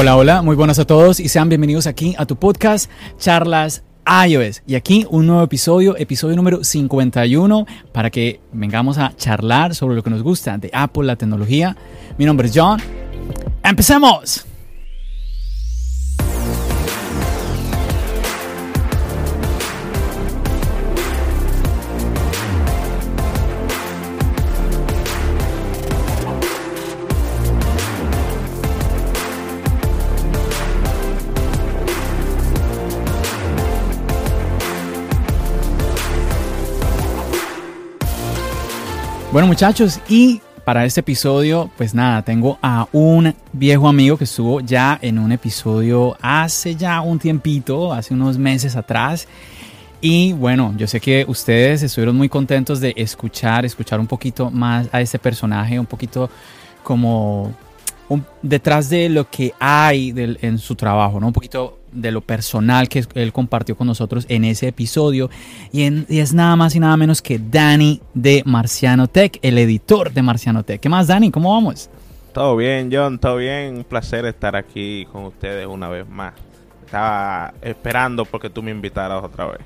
Hola, hola, muy buenas a todos y sean bienvenidos aquí a tu podcast Charlas iOS. Y aquí un nuevo episodio, episodio número 51, para que vengamos a charlar sobre lo que nos gusta de Apple, la tecnología. Mi nombre es John. ¡Empecemos! Bueno muchachos, y para este episodio, pues nada, tengo a un viejo amigo que estuvo ya en un episodio hace ya un tiempito, hace unos meses atrás. Y bueno, yo sé que ustedes estuvieron muy contentos de escuchar, escuchar un poquito más a este personaje, un poquito como detrás de lo que hay en su trabajo, ¿no? Un poquito de lo personal que él compartió con nosotros en ese episodio. Y, es nada más y nada menos que Dani de Marciano Tech, el editor de Marciano Tech. ¿Qué más, Dani? ¿Cómo vamos? Todo bien, John, todo bien. Un placer estar aquí con ustedes una vez más. Estaba esperando porque tú me invitaras otra vez.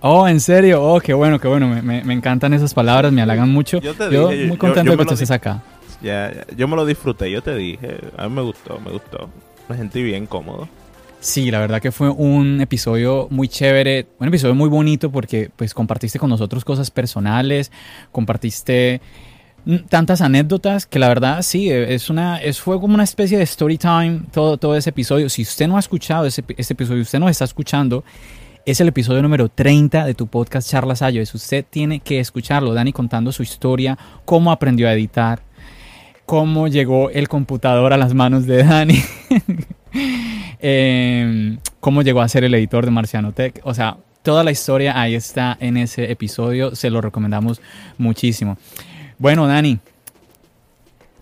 Oh, ¿en serio? Oh, qué bueno, qué bueno. Me, encantan esas palabras, me halagan mucho. Yo, te dije, muy contento de que estés acá. Ya, yo me lo disfruté, yo te dije. A mí me gustó, me gustó. Me sentí bien cómodo. Sí, la verdad que fue un episodio muy chévere, un episodio muy bonito porque pues compartiste con nosotros cosas personales, compartiste tantas anécdotas que la verdad sí, es una, es, fue como una especie de story time todo, todo ese episodio. Si usted no ha escuchado ese, este episodio, usted no está escuchando, es el episodio número 30 de tu podcast Charlas Ayos. Usted tiene que escucharlo, Dani contando su historia, cómo aprendió a editar, cómo llegó el computador a las manos de Dani. Em, cómo llegó a ser el editor de Marciano Tech. O sea, toda la historia ahí está en ese episodio. Se lo recomendamos muchísimo. Bueno, Dani,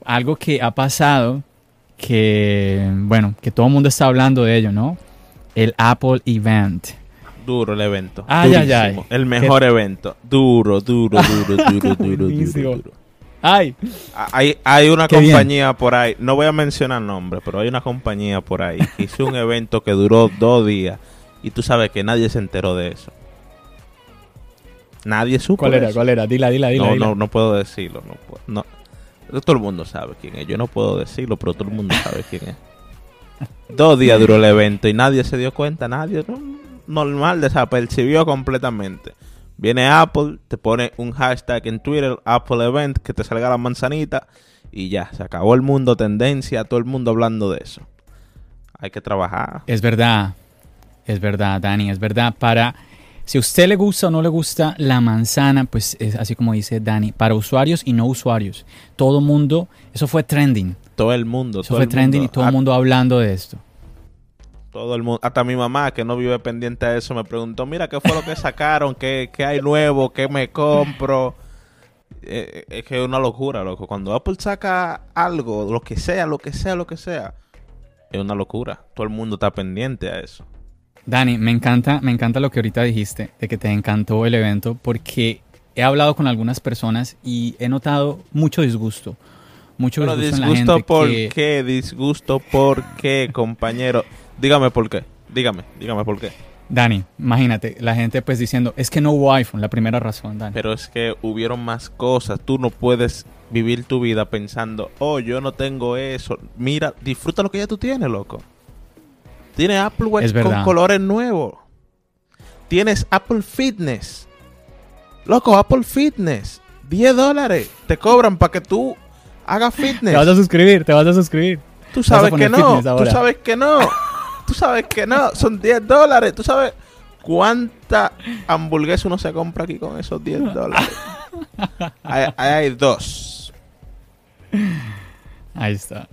algo que ha pasado, que, bueno, que todo el mundo está hablando de ello, ¿no? El Apple Event. Duro el evento. Ay, ay, ay. El mejor evento. Duro, duro, duro, duro, duro, duro, duro. Ay. Hay, hay una compañía por ahí, no voy a mencionar nombre, pero hay una compañía por ahí que hizo un evento que duró dos días y tú sabes que nadie se enteró de eso. Nadie supo. ¿Cuál era? ¿Cuál era? Dila, dila, dila. No, no, no puedo decirlo. No, no. Todo el mundo sabe quién es. Yo no puedo decirlo, pero todo el mundo sabe quién es. Dos días duró el evento y nadie se dio cuenta, nadie. normal, desapercibió completamente. Viene Apple, te pone un hashtag en Twitter, Apple Event, que te salga la manzanita y ya, se acabó el mundo, tendencia, todo el mundo hablando de eso. Hay que trabajar. Es verdad, es verdad, Dani, es verdad. Para, si a usted le gusta o no le gusta la manzana, pues es así como dice Dani, para usuarios y no usuarios. Todo mundo, eso fue trending. Todo el mundo. Eso fue trending y todo el mundo hablando de esto todo el mundo, hasta mi mamá que no vive pendiente de eso, me preguntó, mira, ¿qué fue lo que sacaron? ¿Qué, qué hay nuevo? ¿Qué me compro? Eh, es que es una locura, loco. Cuando Apple saca algo, lo que sea, lo que sea, lo que sea, es una locura. Todo el mundo está pendiente a eso. Dani, me encanta, me encanta lo que ahorita dijiste, de que te encantó el evento, porque he hablado con algunas personas y he notado mucho disgusto. Mucho disgusto, disgusto en la gente por qué, disgusto por qué, compañero. Dígame por qué. Dígame, dígame por qué. Dani, imagínate, la gente pues diciendo, es que no hubo iPhone, la primera razón, Dani. Pero es que hubieron más cosas. Tú no puedes vivir tu vida pensando, oh, yo no tengo eso. Mira, disfruta lo que ya tú tienes, loco. Tienes Apple Watch con colores nuevos. Tienes Apple Fitness. Loco, Apple Fitness. 10 dólares. Te cobran para que tú hagas fitness. Te vas a suscribir, te vas a suscribir. Tú sabes que no. Tú sabes que no. Tú sabes que no, son 10 dólares. Tú sabes cuánta hamburguesa uno se compra aquí con esos 10 dólares. Ahí hay, dos. Ahí está.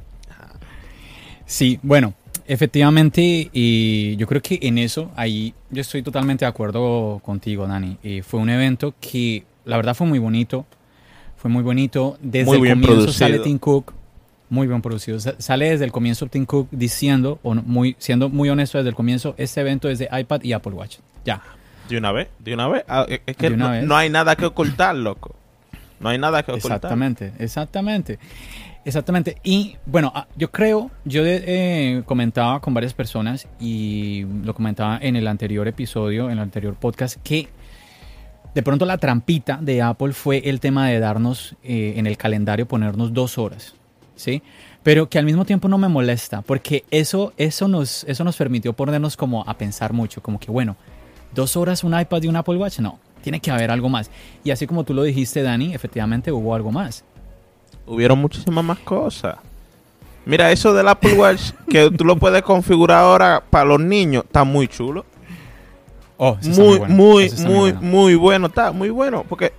Sí, bueno, efectivamente, y yo creo que en eso, ahí yo estoy totalmente de acuerdo contigo, Dani. Y fue un evento que la verdad fue muy bonito. Fue muy bonito. Desde muy el comienzo sale Tim Cook muy bien producido. Sale desde el comienzo Tim Cook diciendo, o muy, siendo muy honesto desde el comienzo, este evento es de iPad y Apple Watch. Ya. ¿De una vez? ¿De una vez? Ah, es que no, hay nada que ocultar, loco. No hay nada que ocultar. Exactamente, exactamente. Exactamente. Y bueno, ah, yo creo, yo eh, comentaba con varias personas y lo comentaba en el anterior episodio, en el anterior podcast, que de pronto la trampita de Apple fue el tema de darnos eh, en el calendario, ponernos dos horas, ¿sí? Pero que al mismo tiempo no me molesta, porque eso, eso, nos, eso nos permitió ponernos como a pensar mucho, como que bueno, dos horas un iPad y un Apple Watch, no, tiene que haber algo más. Y así como tú lo dijiste, Dani, efectivamente hubo algo más. Hubieron muchísimas más cosas. Mira, eso del Apple Watch, que tú lo puedes configurar ahora para los niños, está muy chulo. Oh, muy, muy, muy, muy bueno. Está muy bueno porque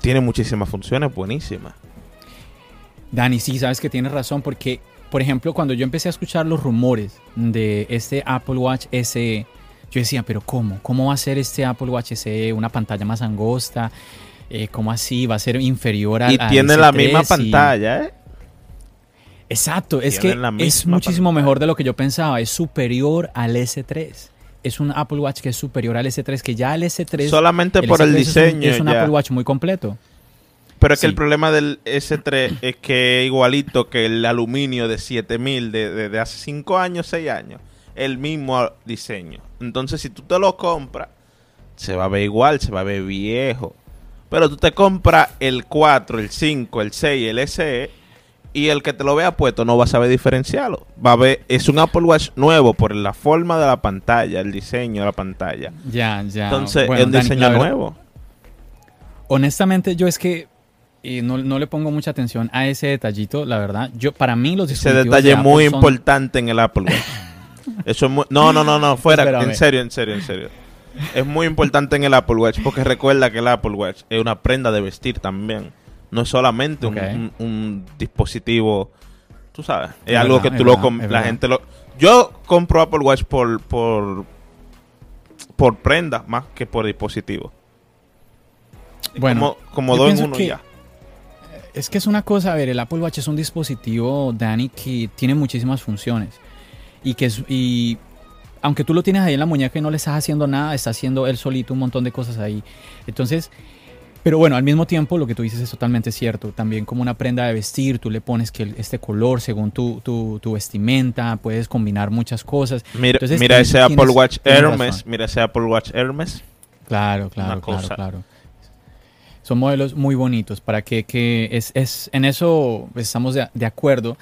tiene muchísimas funciones buenísimas. Dani, sí, sabes que tienes razón porque, por ejemplo, cuando yo empecé a escuchar los rumores de este Apple Watch SE, yo decía, pero ¿cómo? ¿Cómo va a ser este Apple Watch SE una pantalla más angosta? Eh, ¿Cómo así? ¿Va a ser inferior a Y tiene la misma pantalla, ¿eh? Exacto, es que es muchísimo mejor de lo que yo pensaba, es superior al S3 es un Apple Watch que es superior al S3, que ya el S3... Solamente por el diseño. Es un, Apple Watch muy completo. Pero es que el problema del S3 es que es igualito que el aluminio de 7000 de, de, hace 5 años, 6 años. El mismo diseño. Entonces, si tú te lo compras, se va a ver igual, se va a ver viejo. Pero tú te compras el 4, el 5, el 6, el SE y el que te lo vea puesto no va a saber diferenciarlo. Va a ver, es un Apple Watch nuevo por la forma de la pantalla, el diseño de la pantalla. Ya, ya. Entonces, es un diseño nuevo. Honestamente, yo es que no, le pongo mucha atención a ese detallito, la verdad. Yo, para mí, los Ese detalle es muy importante en el Apple Watch. Eso es muy... No, no, no, no, fuera. en serio, en serio, en serio. Es muy importante en el Apple Watch porque recuerda que el Apple Watch es una prenda de vestir también. No es solamente un, dispositivo, tú sabes, es, algo que tú lo la gente lo yo compro Apple Watch por por por prenda más que por dispositivo. Bueno, como, como uno ya. Es que es una cosa, a ver, el Apple Watch es un dispositivo, Dani, que tiene muchísimas funciones. Y que es, y aunque tú lo tienes ahí en la muñeca y no le estás haciendo nada, está haciendo él solito un montón de cosas ahí. Entonces, pero bueno, al mismo tiempo lo que tú dices es totalmente cierto. También como una prenda de vestir, tú le pones que este color según tu, tu, tu vestimenta, puedes combinar muchas cosas. Mira, mira ese Apple Watch Hermes, mira ese Apple Watch Hermes. Claro, claro, claro, claro. Son modelos muy bonitos para que, que es, es, en eso estamos de, de acuerdo.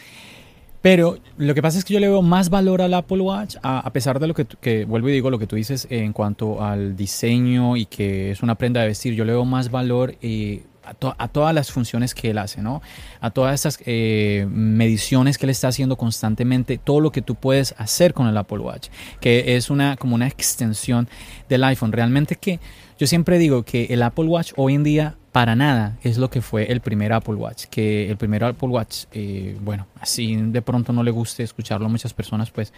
Pero lo que pasa es que yo le veo más valor al Apple Watch, a, pesar de lo que, vuelvo y digo, lo que tú dices en cuanto al diseño y que es una prenda de vestir, yo le veo más valor eh, a, todas las funciones que él hace, ¿no? A todas esas eh, mediciones que él está haciendo constantemente, todo lo que tú puedes hacer con el Apple Watch, que es una como una extensión del iPhone. Realmente que yo siempre digo que el Apple Watch hoy en día para nada es lo que fue el primer Apple Watch. Que el primer Apple Watch, eh, bueno, así de pronto no le guste escucharlo a muchas personas, pues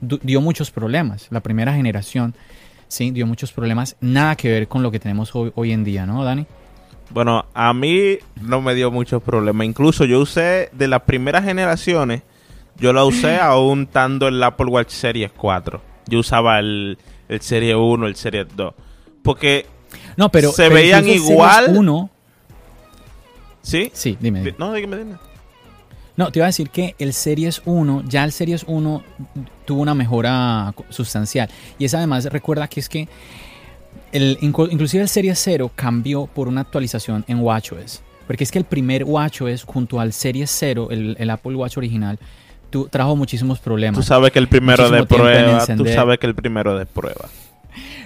dio muchos problemas. La primera generación, sí, dio muchos problemas. Nada que ver con lo que tenemos hoy, en día, ¿no, Dani? Bueno, a mí no me dio muchos problemas. Incluso yo usé de las primeras generaciones, yo la usé aún estando el Apple Watch Series 4. Yo usaba el, el Serie 1, el Serie 2. Porque no, pero se veían igual. Uno, ¿Sí? Sí, dime. No, dígame, dime. No, te iba a decir que el Series 1, ya el Series 1 tuvo una mejora sustancial. Y es además, recuerda que es que el, inclusive el Series 0 cambió por una actualización en WatchOS. Porque es que el primer WatchOS junto al Series 0, el, Apple Watch original, trajo muchísimos problemas. Tú sabes que el primero de prueba, tú sabes que el primero de prueba.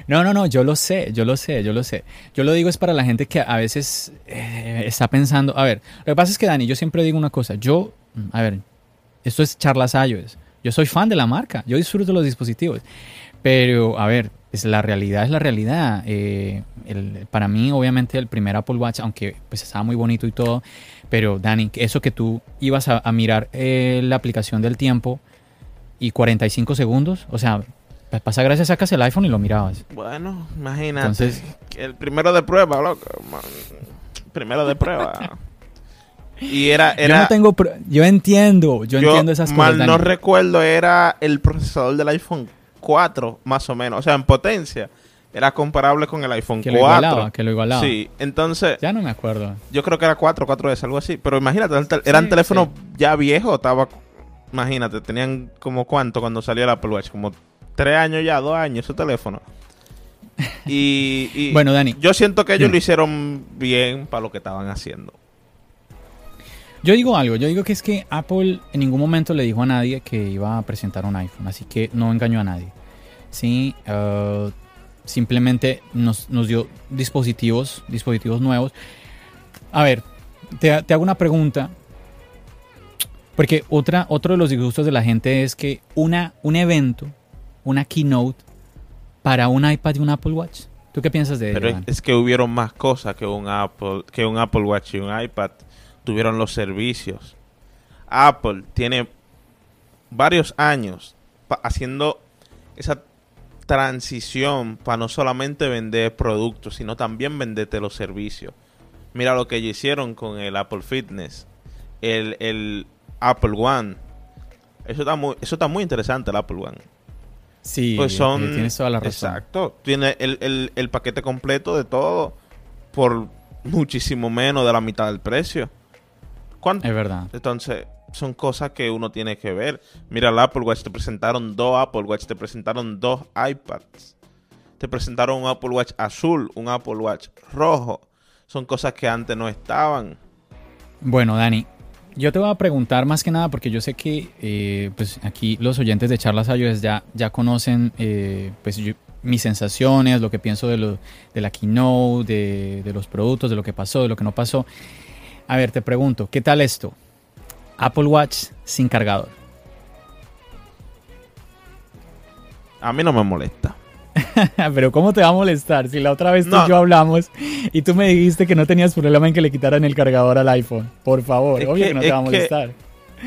No, no, no, yo lo sé, yo lo sé, yo lo sé. Yo lo digo es para la gente que a veces eh, está pensando, a ver, lo que pasa es que Dani, yo siempre digo una cosa, yo, mm, a ver, esto es charlas iOS, yo soy fan de la marca, yo disfruto los dispositivos, pero a ver, es la realidad es la realidad. Eh, para mí, obviamente, el primer Apple Watch, aunque pues estaba muy bonito y todo, pero Dani, eso que tú ibas a, mirar eh, la aplicación del tiempo y 45 segundos, o sea, pasa gracias, sacas el iPhone y lo mirabas. Bueno, imagínate. Entonces, el primero de prueba, loco. Primero de prueba. y era, era. Yo no tengo. Yo entiendo, yo, entiendo esas cosas. Mal no recuerdo, era el procesador del iPhone 4, más o menos. O sea, en potencia. era comparable con el iPhone Que 4. lo igualaba, que lo igualaba. Sí, entonces Ya no me acuerdo. yo creo que era 4, 4S, algo así. Pero imagínate, eran Sí, teléfonos ya viejos, estaba... Imagínate, tenían como cuánto cuando salió el Apple Watch, como 3 años ya, 2 años ese teléfono. Y, y Bueno, Dani. yo siento que ellos lo hicieron bien para lo que estaban haciendo. Yo digo algo, yo digo que es que Apple en ningún momento le dijo a nadie que iba a presentar un iPhone, así que no engañó a nadie. Sí, eh, simplemente nos, nos dio dispositivos, dispositivos nuevos. A ver, te, te hago una pregunta. Porque otra, otro de los disgustos de la gente es que una, un evento, una keynote para un iPad y un Apple Watch. ¿Tú qué piensas de ello? Pero es, que hubieron más cosas que un Apple, que un Apple Watch y un iPad. Tuvieron los servicios. Apple tiene varios años haciendo esa transición para no solamente vender productos, sino también venderte los servicios. Mira lo que ellos hicieron con el Apple Fitness, el, el Apple One. Eso está muy, eso está muy interesante, el Apple One. Sí, Pues eh, son. tienes toda la razón. Exacto. Tiene el, el- el paquete completo de todo por muchísimo menos de la mitad del precio. ¿Cuánto? Es verdad. Entonces, son cosas que uno tiene que ver. Mira, el Apple Watch te presentaron dos Apple Watch, te presentaron dos iPads. Te presentaron un Apple Watch azul, un Apple Watch rojo. Son cosas que antes no estaban. Bueno, Dani, yo te voy a preguntar más que nada porque yo sé que eh, pues aquí los oyentes de Charlas iOS ya, ya conocen eh, pues mis sensaciones, lo que pienso de, lo, de la keynote, de, de los productos, de lo que pasó, de lo que no pasó. A ver, te pregunto, ¿qué tal esto? Apple Watch sin cargador. A mí no me molesta. Pero ¿cómo te va a molestar si la otra vez tú No. y yo hablamos y tú me dijiste que no tenías problema en que le quitaran el cargador al iPhone? Por favor, Es obvio que- que no te va a que- molestar.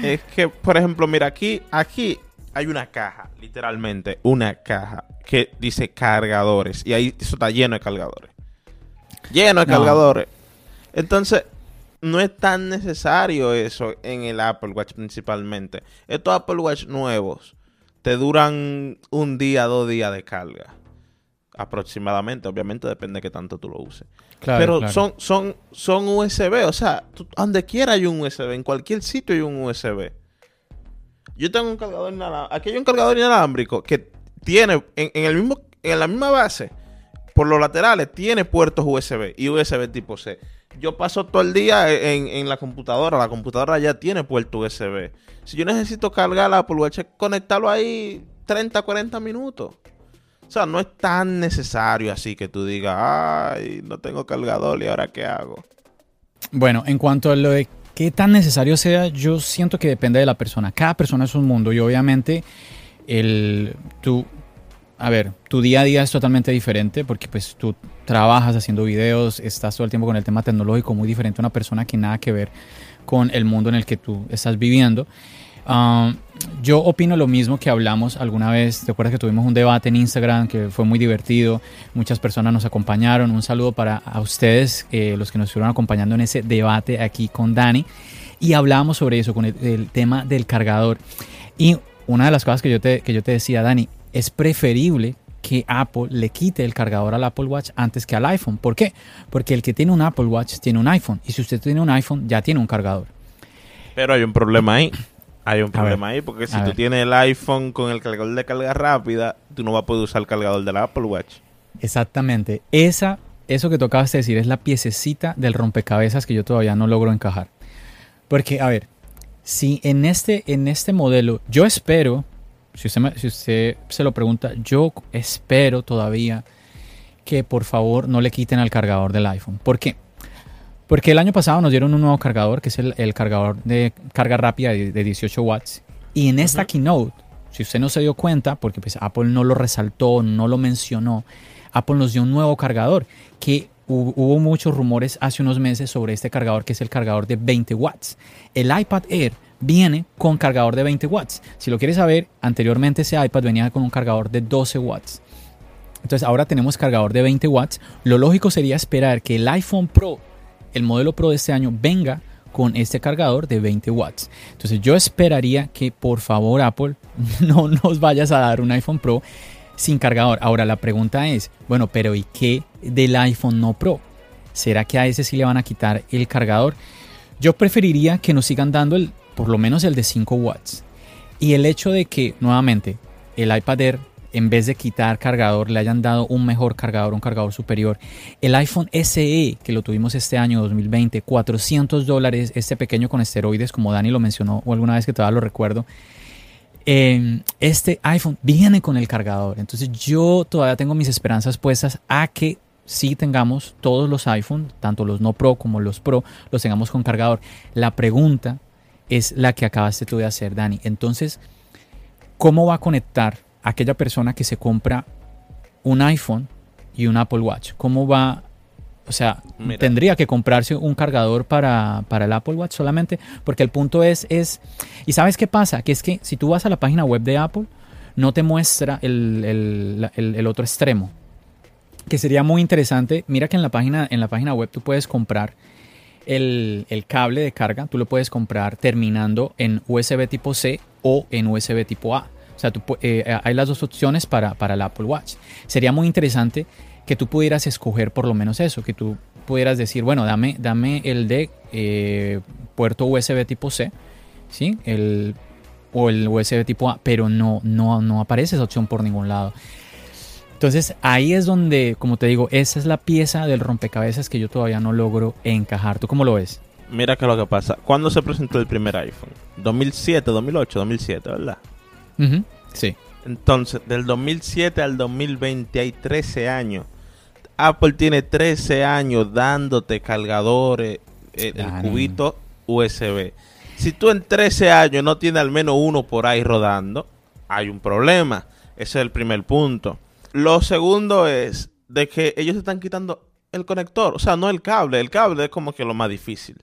Es que, por ejemplo, mira, aquí, aquí hay una caja, literalmente, una caja que dice cargadores. Y ahí eso está lleno de cargadores. Lleno de No. cargadores. Entonces, no es tan necesario eso en el Apple Watch principalmente. Estos Apple Watch nuevos te duran un día, dos días de carga. Aproximadamente, obviamente depende de qué tanto tú lo uses. Claro, Pero claro. son, son, son USB, o sea, tú- donde quiera hay un USB, en cualquier sitio hay un USB. Yo tengo un cargador inalámbrico, aquí hay un cargador inalámbrico que tiene en, en el mismo, en la misma base, por los laterales, tiene puertos USB y USB tipo C. Yo paso todo el día en, en la computadora, la computadora ya tiene puerto USB. Si yo necesito cargar la Apple Watch, conectarlo ahí 30, 40 minutos. O sea, no es tan necesario así que tú digas, ay, no tengo cargador y ahora qué hago. Bueno, en cuanto a lo de qué tan necesario sea, yo siento que depende de la persona. Cada persona es un mundo y obviamente el tú a ver, tu día a día es totalmente diferente porque pues tú trabajas haciendo videos, estás todo el tiempo con el tema tecnológico muy diferente a una persona que nada que ver con el mundo en el que tú estás viviendo. Um, yo opino lo mismo que hablamos alguna vez. ¿Te acuerdas que tuvimos un debate en Instagram que fue muy divertido? Muchas personas nos acompañaron. Un saludo para a ustedes, eh, los que nos estuvieron acompañando en ese debate aquí con Dani. Y hablábamos sobre eso, con el, el tema del cargador. Y una de las cosas que yo te, que yo te decía, Dani, es preferible que Apple le quite el cargador al Apple Watch antes que al iPhone. ¿Por qué? Porque el que tiene un Apple Watch tiene un iPhone. Y si usted tiene un iPhone, ya tiene un cargador. Pero hay un problema ahí. Hay un problema ahí porque si a tú ver. tienes el iPhone con el cargador de carga rápida, tú no vas a poder usar el cargador del Apple Watch. Exactamente. Esa, eso que tocabas de decir es la piececita del rompecabezas que yo todavía no logro encajar. Porque, a ver, si en este, en este modelo, yo espero, si usted, me- si usted se lo pregunta, yo espero todavía que por favor no le quiten al cargador del iPhone. ¿Por qué? Porque el año pasado nos dieron un nuevo cargador, que es el, el cargador de carga rápida de, de 18 watts. Y en esta Ujú. keynote, si usted no se dio cuenta, porque pues Apple no lo resaltó, no lo mencionó, Apple nos dio un nuevo cargador que hu- hubo muchos rumores hace unos meses sobre este cargador que es el cargador de 20 watts. El iPad Air viene con cargador de 20 watts. Si lo quieres saber, anteriormente ese iPad venía con un cargador de 12 watts. Entonces ahora tenemos cargador de 20 watts. Lo lógico sería esperar que el iPhone Pro, el modelo Pro de este año, venga con este cargador de 20 watts. Entonces yo esperaría que por favor Apple no nos vayas a dar un iPhone Pro sin cargador. Ahora la pregunta es, bueno, pero ¿y qué del iPhone no Pro? ¿Será que a ese sí le van a quitar el cargador? Yo preferiría que nos sigan dando el, por lo menos el de 5 watts. Y el hecho de que, nuevamente, el iPad Air, en vez de quitar cargador, le hayan dado un mejor cargador, un cargador superior. El iPhone SE, que lo tuvimos este año 2020, 400 dólares, este pequeño con esteroides, como Dani lo mencionó o alguna vez que todavía lo recuerdo. Eh, este iPhone viene con el cargador. Entonces yo todavía tengo mis esperanzas puestas a que sí tengamos todos los iPhone, tanto los no Pro como los Pro, los tengamos con cargador. La pregunta es la que acabaste tú de hacer, Dani. Entonces, ¿cómo va a conectar aquella persona que se compra un iPhone y un Apple Watch? ¿Cómo va o sea, Mira. tendría que comprarse un cargador para, para, el Apple Watch solamente, porque el punto es, es, ¿y sabes qué pasa? Que es que si tú vas a la página web de Apple, no te muestra el, el, el, el otro extremo, que sería muy interesante. Mira que en la página, en la página web tú puedes comprar el, el, cable de carga, tú lo puedes comprar terminando en USB tipo C o en USB tipo A. O sea, tú, eh, hay las dos opciones para, para el Apple Watch. Sería muy interesante que tú pudieras escoger por lo menos eso, que tú pudieras decir, bueno, dame, dame el de eh, puerto USB tipo C, ¿sí? El, o el USB tipo A, pero no, no, no aparece esa opción por ningún lado. Entonces ahí es donde, como te digo, esa es la pieza del rompecabezas que yo todavía no logro encajar. ¿Tú cómo lo ves? Mira qué es lo que pasa. ¿Cuándo se presentó el primer iPhone? 2007, 2008, 2007, ¿verdad? Uh -huh. Sí. Entonces, del 2007 al 2020 hay 13 años. Apple tiene 13 años dándote cargadores, eh, el cubito USB. Si tú en 13 años no tienes al menos uno por ahí rodando, hay un problema. Ese es el primer punto. Lo segundo es de que ellos están quitando el conector, o sea, no el cable. El cable es como que lo más difícil.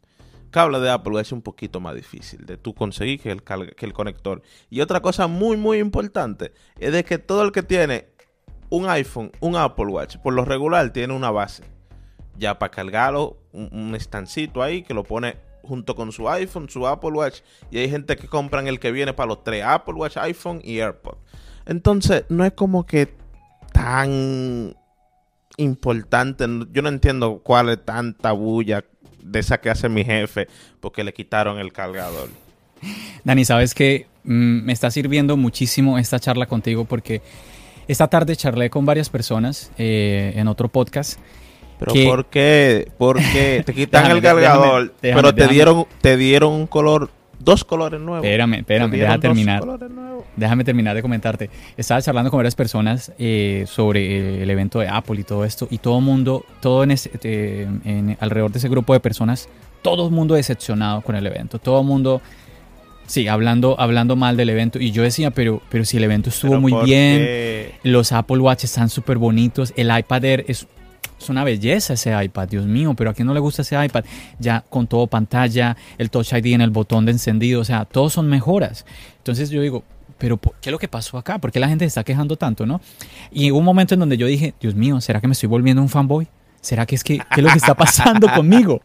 Cable de Apple es un poquito más difícil de tú conseguir que el, que el conector. Y otra cosa muy, muy importante es de que todo el que tiene un iPhone, un Apple Watch, por lo regular tiene una base. Ya para cargarlo, un, un estancito ahí que lo pone junto con su iPhone, su Apple Watch. Y hay gente que compran el que viene para los tres, Apple Watch, iPhone y AirPod. Entonces, no es como que tan importante. Yo no entiendo cuál es tanta bulla de esa que hace mi jefe porque le quitaron el cargador. Dani, sabes que mm, me está sirviendo muchísimo esta charla contigo porque esta tarde charlé con varias personas eh, en otro podcast. Pero que... ¿por qué? ¿Por qué? Te quitan déjame, el cargador, déjame, déjame, pero te dieron, te dieron un color, dos colores nuevos. Espérame, espérame, deja terminar. Déjame terminar de comentarte. Estaba charlando con varias personas eh, sobre el evento de Apple y todo esto, y todo el mundo, todo en, ese, eh, en, alrededor de ese grupo de personas, todo el mundo decepcionado con el evento, todo el mundo Sí, hablando, hablando mal del evento. Y yo decía, pero, pero si el evento estuvo ¿Pero muy bien, qué? los Apple Watch están súper bonitos, el iPad Air es, es una belleza ese iPad, Dios mío, pero a quién no le gusta ese iPad, ya con todo pantalla, el Touch ID en el botón de encendido, o sea, todos son mejoras. Entonces yo digo, pero ¿qué es lo que pasó acá? ¿Por qué la gente se está quejando tanto, no? Y hubo un momento en donde yo dije, Dios mío, ¿será que me estoy volviendo un fanboy? ¿Será que es que, qué es lo que está pasando conmigo?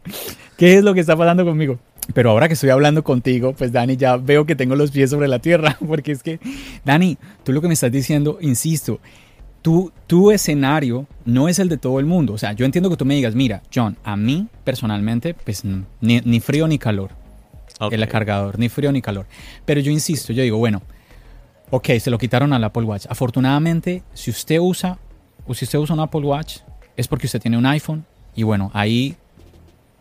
¿Qué es lo que está pasando conmigo? Pero ahora que estoy hablando contigo, pues Dani, ya veo que tengo los pies sobre la tierra, porque es que, Dani, tú lo que me estás diciendo, insisto, tu, tu escenario no es el de todo el mundo. O sea, yo entiendo que tú me digas, mira, John, a mí personalmente, pues ni, ni frío ni calor. Okay. El cargador, ni frío ni calor. Pero yo insisto, yo digo, bueno, ok, se lo quitaron al Apple Watch. Afortunadamente, si usted usa, o si usted usa un Apple Watch, es porque usted tiene un iPhone. Y bueno, ahí,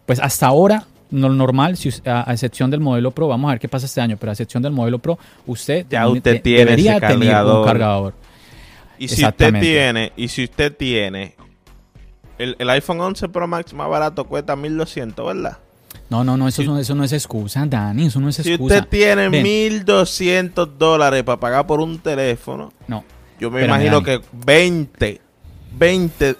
pues hasta ahora no normal, si, a, a, excepción del modelo Pro, vamos a ver qué pasa este año, pero a excepción del modelo Pro, usted, ya usted tiene debería tener un cargador. Y si usted tiene, y si usted tiene el, el, iPhone 11 Pro Max más barato cuesta 1200, ¿verdad? No, no, no, eso, Si- no, eso no es excusa, Dani, eso no es Si excusa. usted tiene Ven. 1200 dólares para pagar por un teléfono, No, yo me Espérame, imagino Dani. que 20, 20.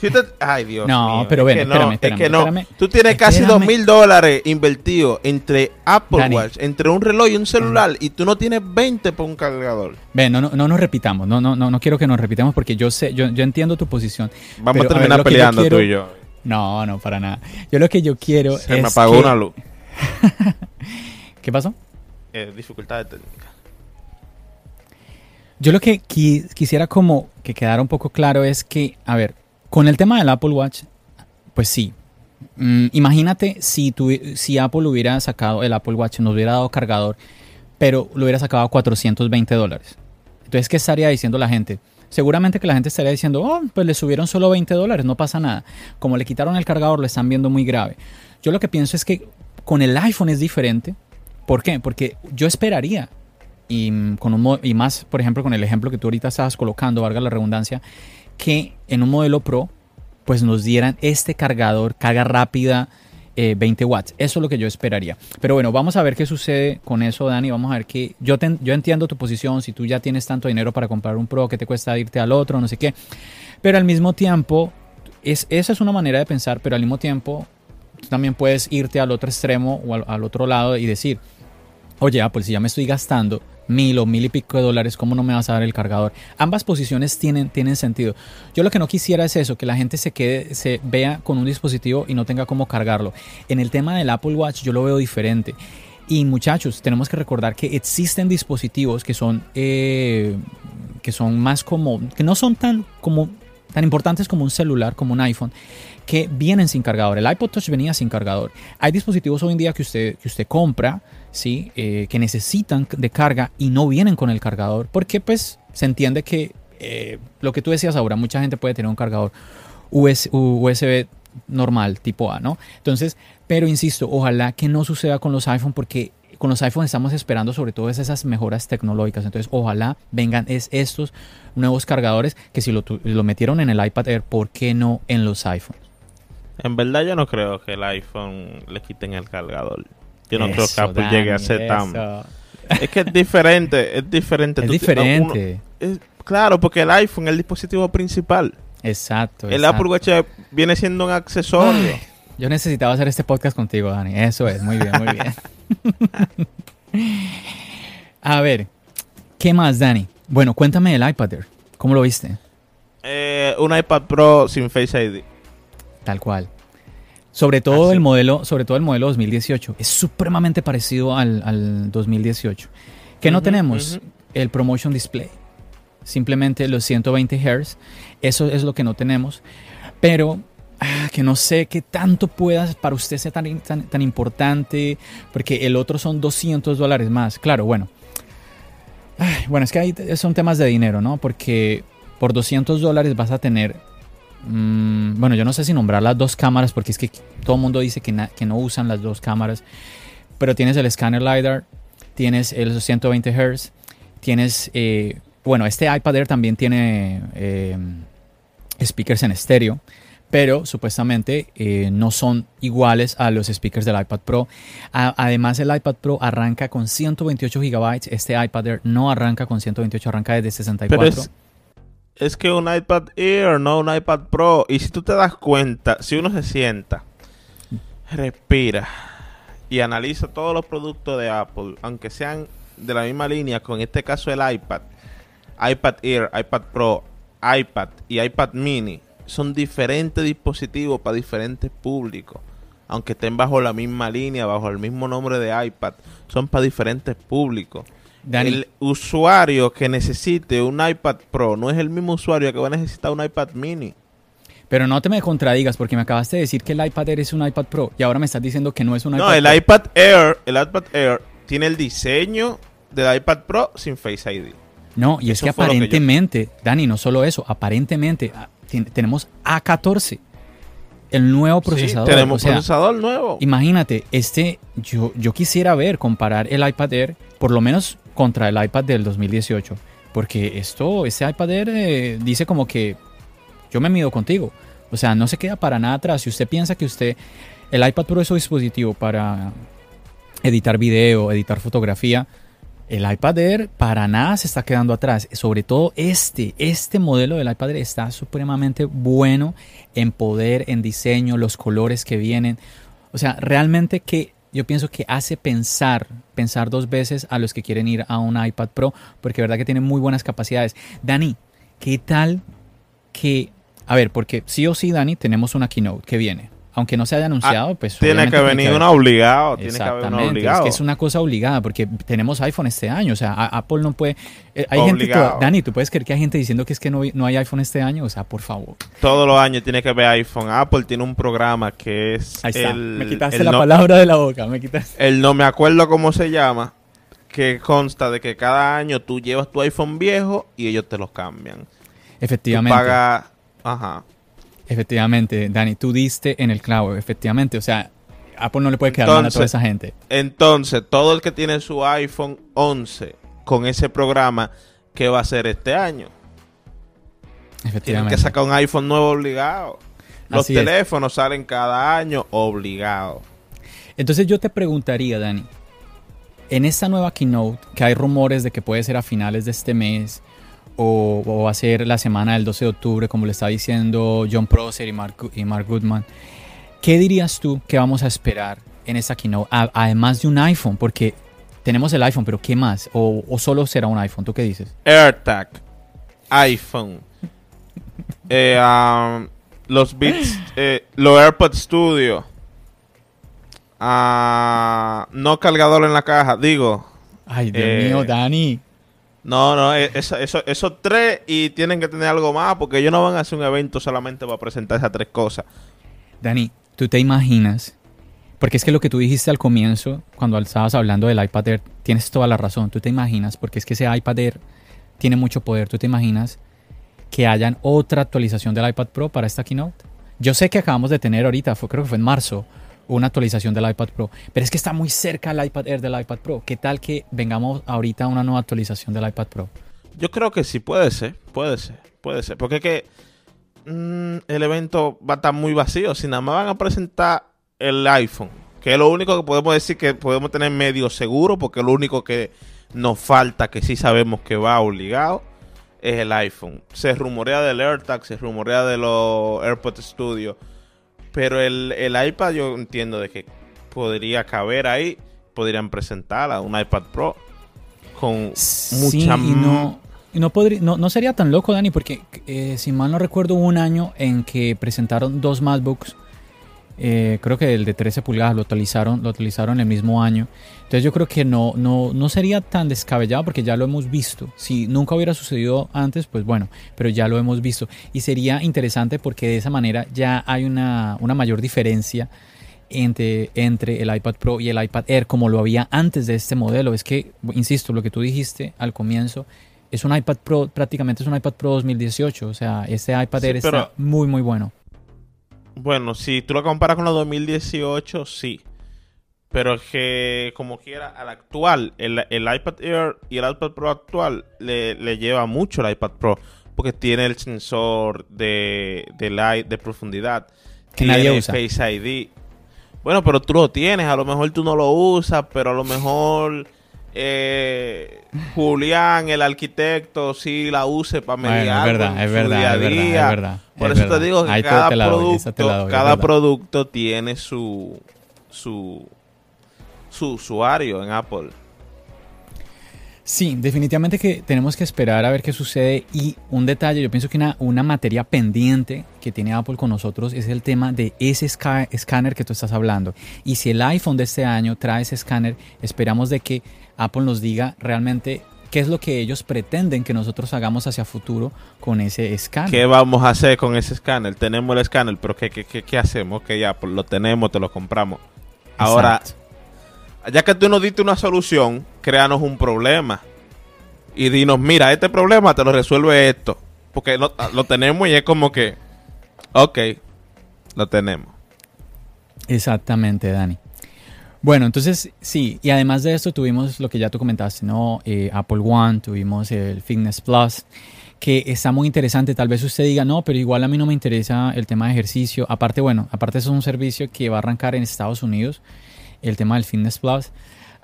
Si ay Dios No, mío, pero es ven, que no, espérame, es que no. espérame. Tú tienes casi dos mil dólares invertidos entre Apple Dani. Watch, entre un reloj y un celular, y tú no tienes 20 por un cargador. ven, no, no, no nos repitamos, no, no, no, no quiero que nos repitamos porque yo sé, yo, yo entiendo tu posición. Vamos Pero, a a ver, terminar peleando quiero- tú y yo. No, no, para nada. Yo lo que yo quiero Se es me apagó que- una luz. ¿Qué pasó? Eh, dificultades técnicas. Yo lo que quisiera como que quedara un poco claro es que, a ver, con el tema del Apple Watch, pues sí. Mm, imagínate si, Apple hubiera sacado el Apple Watch, nos hubiera dado cargador, pero lo hubiera sacado a 420 dólares. Entonces, ¿qué estaría diciendo la gente? Seguramente que la gente estaría diciendo, oh, pues le subieron solo 20 dólares, no pasa nada. Como le quitaron el cargador, lo están viendo muy grave. Yo lo que pienso es que con el iPhone es diferente. ¿Por qué? Porque yo esperaría, y, con un, y más, por ejemplo, con el ejemplo que tú ahorita estabas colocando, valga la redundancia, que en un modelo Pro, pues nos dieran este cargador, carga rápida, 20 eh, watts. Eso es lo que yo esperaría. Pero bueno, vamos a ver qué sucede con eso, Dani. Vamos a ver que yo, yo entiendo tu posición. Si tú ya tienes tanto dinero para comprar un Pro, que te cuesta irte al otro? No sé qué. Pero al mismo tiempo, es, esa es una manera de pensar, pero al mismo tiempo también puedes irte al otro extremo o al, otro lado y decir, oye, pues si ya me estoy gastando mil o mil y pico de dólares, ¿cómo no me vas a dar el cargador? Ambas posiciones tienen, tienen sentido. Yo lo que no quisiera es eso, que la gente se quede, se vea con un dispositivo y no tenga cómo cargarlo. En el tema del Apple Watch yo lo veo diferente. Y muchachos, tenemos que recordar que existen dispositivos que son, eh, que son más como, que no son tan como tan importantes como un celular, como un iPhone, que vienen sin cargador. El iPod Touch venía sin cargador. Hay dispositivos hoy en día que usted, que usted compra, ¿sí? Eh, que necesitan de carga y no vienen con el cargador, porque pues se entiende que eh, lo que tú decías ahora, mucha gente puede tener un cargador USB normal, tipo A, ¿no? Entonces, pero insisto, ojalá que no suceda con los iPhone porque con los iPhones estamos esperando sobre todo esas mejoras tecnológicas. Entonces, ojalá vengan es estos nuevos cargadores que si lo, lo metieron en el iPad Air, ¿por qué no en los iPhones? En verdad yo no creo que el iPhone le quiten el cargador. Yo no creo que Apple llegue a ser tan... Es que es diferente, es diferente. Es diferente. claro, porque el iPhone es el dispositivo principal. Exacto. El Apple Watch viene siendo un accesorio. yo necesitaba hacer este podcast contigo, Dani. Eso es, muy bien, muy bien. a ver, ¿qué más, Dani? Bueno, cuéntame el iPad Air. ¿Cómo lo viste? Eh, un iPad Pro sin Face ID. Tal cual. Sobre todo el modelo, sobre todo el modelo 2018. Es supremamente parecido al, 2018. ¿Qué no tenemos? El Promotion Display. Simplemente los 120 Hz. Eso es lo que no tenemos. Pero ah, que no sé qué tanto pueda para usted ser tan, tan, importante. Porque el otro son 200 dólares más. Claro, bueno. bueno, es que ahí son temas de dinero, ¿no? Porque por 200 dólares vas a tener Mm, bueno, yo no sé si nombrar las dos cámaras porque es que todo el mundo dice que, que no usan las dos cámaras. Pero tienes el scanner LiDAR, tienes el 120 Hz, tienes, eh, bueno, este iPad Air también tiene eh, speakers en estéreo, pero supuestamente eh, no son iguales a los speakers del iPad Pro. además, el iPad Pro arranca con 128 GB, este iPad Air no arranca con 128, arranca desde 64 es que un iPad Air, no un iPad Pro. Y si tú te das cuenta, si uno se sienta, respira y analiza todos los productos de Apple, aunque sean de la misma línea, con este caso el iPad, iPad Air, iPad Pro, iPad y iPad Mini, son diferentes dispositivos para diferentes públicos. Aunque estén bajo la misma línea, bajo el mismo nombre de iPad, son para diferentes públicos el usuario que necesite un iPad Pro no es el mismo usuario que va a necesitar un iPad mini. Pero no te me contradigas porque me acabaste de decir que el iPad Air es un iPad Pro y ahora me estás diciendo que no es un iPad. No, el iPad Air, el iPad Air tiene el diseño del iPad Pro sin Face ID. No, y es que aparentemente, Dani, no solo eso, aparentemente ah, tenemos A14, el nuevo procesador. Sí, tenemos procesador nuevo. Imagínate, este, yo, yo quisiera ver, comparar el iPad Air, por lo menos contra el iPad del 2018. Porque esto, ese iPad Air eh, dice como que yo me mido contigo. O sea, no se queda para nada atrás. Si usted piensa que usted, el iPad Pro es un dispositivo para editar video, editar fotografía, el iPad Air para nada se está quedando atrás. Sobre todo este, este modelo del iPad Air está supremamente bueno en poder, en diseño, los colores que vienen. O sea, realmente que yo pienso que hace pensar, pensar dos veces a los que quieren ir a un iPad Pro, porque verdad que tiene muy buenas capacidades. Dani, ¿qué tal que, a ver, porque sí o sí, Dani, tenemos una keynote que viene aunque no se haya anunciado, pues Tiene que venir uno obligado. Tiene que haber Exactamente, obligado. Es que es una cosa obligada porque tenemos iPhone este año, o sea, Apple no puede... eh, hay gente, Obligado. to- Dani, ¿tú puedes creer que hay gente diciendo que es que no, no hay iPhone este año? O sea, por favor. Todos los años tiene que ver iPhone. Apple tiene un programa que es. Ahí está, el, me quitaste el la no, palabra de la boca, me quitaste. El no me acuerdo cómo se llama. Que consta de que cada año tú llevas tu iPhone viejo y ellos te lo cambian. Tú Efectivamente, pagas. Ajá. Efectivamente, Dani, tú diste en el clavo, efectivamente, o sea, Apple no le puede quedar mal a toda Entonces- esa gente. Entonces, todo el que tiene su iPhone 11 con ese programa, ¿qué va a hacer este año? Tienen Efectivamente. que sacar un iPhone nuevo obligado. Los Así es. teléfonos salen cada año obligado. Entonces yo te preguntaría, Dani, en esta nueva keynote, que hay rumores de que puede ser a finales de este mes o, o va a ser la semana del 12 de octubre, como le está diciendo John Prosser y Mark, y Mark Goodman, ¿qué dirías tú que vamos a esperar en esta keynote? A- además de un iPhone, porque tenemos el iPhone, pero ¿qué más? ¿O, o solo será un iPhone? ¿Tú qué dices? AirTag, iPhone, eh, um, los Beats, eh, los AirPods Studio, ah, no cargador en la caja, digo, Ay, Dios Eh, mío, Dani. No, no, eh, eso, eso- esos tres y tienen que tener algo más porque ellos no van a hacer un evento solamente para presentar esas tres cosas. Dani, ¿tú te imaginas? Porque es que lo que tú dijiste al comienzo, cuando estabas hablando del iPad Air, tienes toda la razón. Tú te imaginas, porque es que ese iPad Air tiene mucho poder. ¿Tú te imaginas que hayan otra actualización del iPad Pro para esta keynote? Yo sé que acabamos de tener ahorita, fue, creo que fue en marzo, una actualización del iPad Pro, pero es que está muy cerca el iPad Air del iPad Pro. ¿Qué tal que vengamos ahorita a una nueva actualización del iPad Pro? Yo creo que sí, puede ser, puede ser, puede ser. Porque es que mm, el evento va a estar muy vacío. Si nada más van a presentar el iPhone, que es lo único que podemos decir que podemos tener medio seguro, porque lo único que nos falta, que sí sabemos que va obligado, es el iPhone. Se rumorea del AirTag, se rumorea de los AirPods Studio. Pero el, el iPad yo entiendo de que podría caber ahí, podrían presentarla, un iPad Pro. Con Sí, mucha y no, y no, podría, no, no sería tan loco, Dani, porque eh, si mal no recuerdo, hubo un año en que presentaron dos MacBooks. Eh, creo que el de 13 pulgadas lo utilizaron, lo utilizaron el mismo año. Entonces yo creo que no, no, no sería tan descabellado porque ya lo hemos visto. Si nunca hubiera sucedido antes, pues bueno, pero ya lo hemos visto. Y sería interesante porque de esa manera ya hay una, una mayor diferencia entre, entre el iPad Pro y el iPad Air como lo había antes de este modelo. Es que, insisto, lo que tú dijiste al comienzo es un iPad Pro, prácticamente es un iPad Pro 2018. O sea, este iPad Sí, Air está muy, muy bueno. Bueno, si tú lo comparas con los 2018, sí. Pero es que, como quiera, al actual, el, el iPad Air y el iPad Pro actual le, le lleva mucho el iPad Pro. Porque tiene el sensor de, de light, de profundidad. Que tiene nadie usa. Face ID. Bueno, pero tú lo tienes. A lo mejor tú no lo usas, pero a lo mejor eh, Julián, el arquitecto, sí la use para Bueno, mediar. es verdad, es verdad, es verdad, es verdad. Por es eso verdad. te digo que Ahí cada, te doy, producto, doy, es cada verdad. producto tiene su, su, su usuario en Apple. Sí, definitivamente que tenemos que esperar a ver qué sucede. Y un detalle, yo pienso que una, una materia pendiente que tiene Apple con nosotros es el tema de ese escáner que tú estás hablando. Y si el iPhone de este año trae ese escáner, esperamos de que Apple nos diga realmente qué es lo que ellos pretenden que nosotros hagamos hacia futuro con ese escáner. ¿Qué vamos a hacer con ese escáner? Tenemos el escáner, pero ¿qué, qué, qué, qué hacemos? Que ya pues, lo tenemos, te lo compramos. Ahora, Exacto. ya que tú nos diste una solución, créanos un problema. Y dinos, mira, este problema te lo resuelve esto. Porque lo, lo tenemos y es como que, ok, lo tenemos. Exactamente, Dani. Bueno, entonces sí, y además de esto tuvimos lo que ya tú comentaste, ¿no? Eh, Apple One, tuvimos el Fitness Plus, que está muy interesante. Tal vez usted diga, no, pero igual a mí no me interesa el tema de ejercicio. Aparte, bueno, aparte eso es un servicio que va a arrancar en Estados Unidos, el tema del Fitness Plus.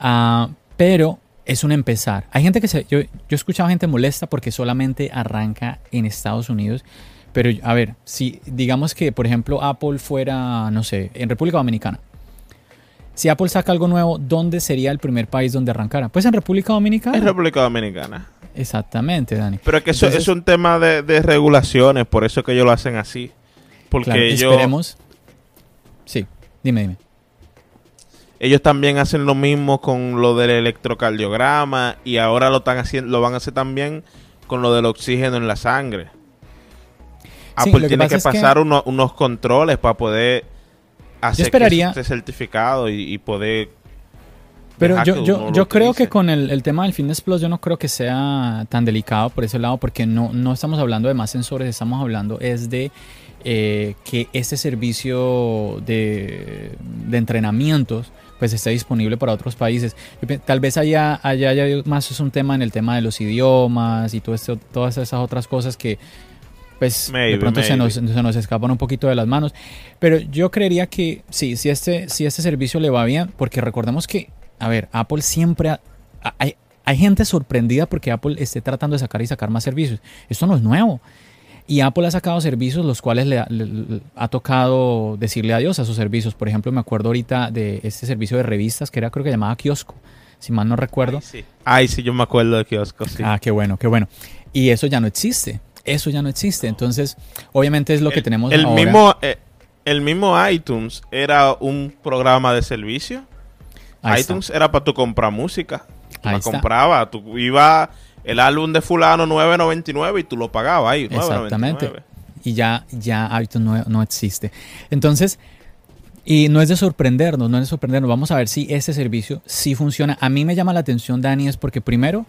Ah, pero es un empezar. Hay gente que se... Yo, yo he escuchado gente molesta porque solamente arranca en Estados Unidos. Pero, a ver, si digamos que, por ejemplo, Apple fuera, no sé, en República Dominicana. Si Apple saca algo nuevo, ¿dónde sería el primer país donde arrancara? Pues en República Dominicana. Es República Dominicana. Exactamente, Dani. Pero es que eso Entonces- es un tema de, de regulaciones, por eso que ellos lo hacen así. Porque Claro, ellos... esperemos. Sí, dime, dime. Ellos también hacen lo mismo con lo del electrocardiograma y ahora lo están haciendo, lo van a hacer también con lo del oxígeno en la sangre. Apple tiene que es que- pasar uno- unos controles para poder hacer esperaría- que esté certificado y, y poder Pero yo, yo, yo creo que con el, el tema del Fitness Plus, yo no creo que sea tan delicado por ese lado, porque no, no estamos hablando de más sensores, estamos hablando es de eh, que este servicio de, de entrenamientos pues esté disponible para otros países. Yo Tal vez allá, allá haya más es un tema en el tema de los idiomas y todo esto, todas esas otras cosas que pues de Maybe, pronto se nos, se nos escapan un poquito de las manos. Pero yo creería que sí, si este, si este servicio le va bien, porque recordemos que, a ver, Apple siempre ha- ha- hay, hay gente sorprendida porque Apple esté tratando de sacar y sacar más servicios. Esto no es nuevo. Y Apple ha sacado servicios los cuales le, ha- le- ha tocado decirle adiós a sus servicios. Por ejemplo, me acuerdo ahorita de este servicio de revistas que era creo que llamaba Kiosco, si mal no recuerdo. Ay, sí. Ay, sí, yo me acuerdo de kiosco, sí. Ah, qué bueno, qué bueno. Y eso ya no existe. Eso ya no existe. Entonces, obviamente es lo que tenemos el ahora. mismo eh, el mismo iTunes era un programa de servicio. Ahí está. iTunes era para tu comprar música. Tú Ahí la comprabas, tú ibas el álbum de fulano 9.99 y tú lo pagabas ahí, 9.99. Exactamente. Y ya, ya iTunes no, no existe. Entonces, y no es de sorprendernos, no es de sorprendernos. Vamos a ver si este servicio sí funciona. A mí me llama la atención, Dani, es porque primero,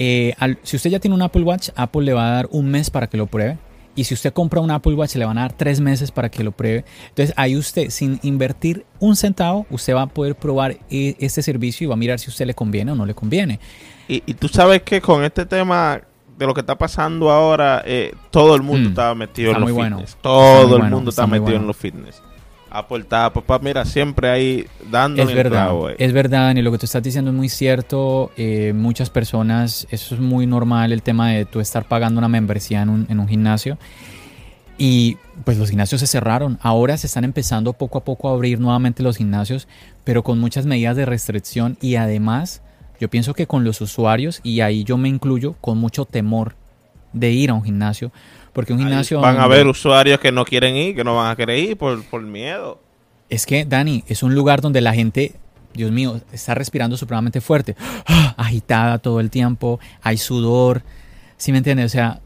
eh, al- si usted ya tiene un Apple Watch, Apple le va a dar un mes para que lo pruebe. Y si usted compra un Apple Watch, le van a dar tres meses para que lo pruebe. Entonces, ahí usted, sin invertir un centavo, usted va a poder probar eh, este servicio y va a mirar si a usted le conviene o no le conviene. Y, y tú sabes que con este tema de lo que está pasando ahora, eh, todo el mundo Mm, está metido está en los fitness. bueno. Todo Está el bueno, mundo está metido bueno. en los fitness. Está, papá, mira, siempre ahí dando Es verdad, eh. es verdad, Dani, lo que tú estás diciendo es muy cierto. Eh, muchas personas, eso es muy normal, el tema de tú estar pagando una membresía en un, en un gimnasio. Y pues los gimnasios se cerraron. Ahora se están empezando poco a poco a abrir nuevamente los gimnasios, pero con muchas medidas de restricción y además yo pienso que con los usuarios, y ahí yo me incluyo, con mucho temor de ir a un gimnasio, porque un Ahí gimnasio... Van a haber usuarios que no quieren ir, que no van a querer ir por, por miedo. Es que, Dani, es un lugar donde la gente, Dios mío, está respirando supremamente fuerte, agitada todo el tiempo, hay sudor, ¿sí me entiendes? O sea,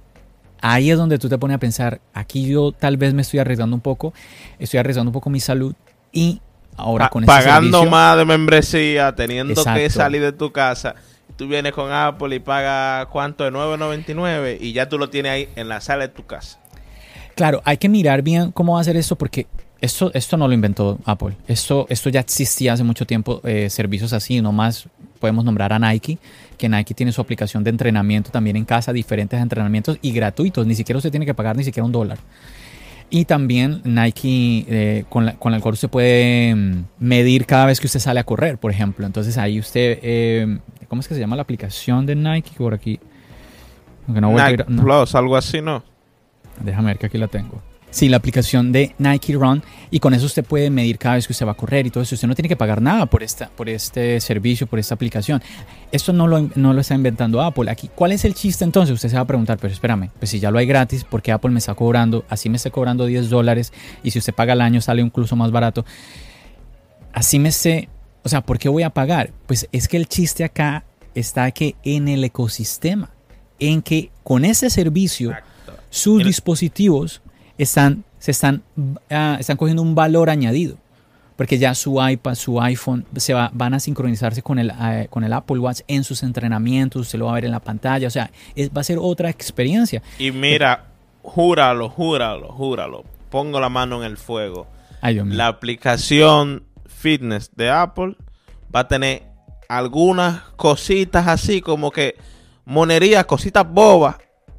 ahí es donde tú te pones a pensar, aquí yo tal vez me estoy arriesgando un poco, estoy arriesgando un poco mi salud y ahora Pa- con este pagando servicio- más de membresía, teniendo que salir de tu casa. Tú vienes con Apple y pagas cuánto de 9.99 y ya tú lo tienes ahí en la sala de tu casa. Claro, hay que mirar bien cómo va a hacer esto porque esto, esto no lo inventó Apple. Esto, esto ya existía hace mucho tiempo, eh, servicios así, nomás podemos nombrar a Nike, que Nike tiene su aplicación de entrenamiento también en casa, diferentes entrenamientos y gratuitos, ni siquiera usted tiene que pagar ni siquiera un dólar. Y también Nike, eh, con, la, con el cual usted puede mm, medir cada vez que usted sale a correr, por ejemplo. Entonces ahí usted, eh, ¿cómo es que se llama la aplicación de Nike? Por aquí. No Nike ir- no. Plus, algo así, ¿no? Déjame ver que aquí la tengo. Sí, la aplicación de Nike Run y con eso usted puede medir cada vez que usted va a correr y todo eso. Usted no tiene que pagar nada por, esta, por este servicio, por esta aplicación. Esto no lo, no lo está inventando Apple. Aquí, ¿cuál es el chiste entonces? Usted se va a preguntar, pero espérame, pues si ya lo hay gratis, ¿por qué Apple me está cobrando? Así me está cobrando 10 dólares y si usted paga al año sale incluso más barato. Así me esté, o sea, ¿por qué voy a pagar? Pues es que el chiste acá está que en el ecosistema, en que con ese servicio sus El- dispositivos están, se están, ah, están cogiendo un valor añadido. Porque ya su iPad, su iPhone, se va- van a sincronizarse con el, eh, con el Apple Watch en sus entrenamientos, usted lo va a ver en la pantalla, o sea, es- va a ser otra experiencia. Y mira, júralo, júralo, júralo. Pongo la mano en el fuego. Ay. La aplicación fitness de Apple va a tener algunas cositas así como que monerías, cositas bobas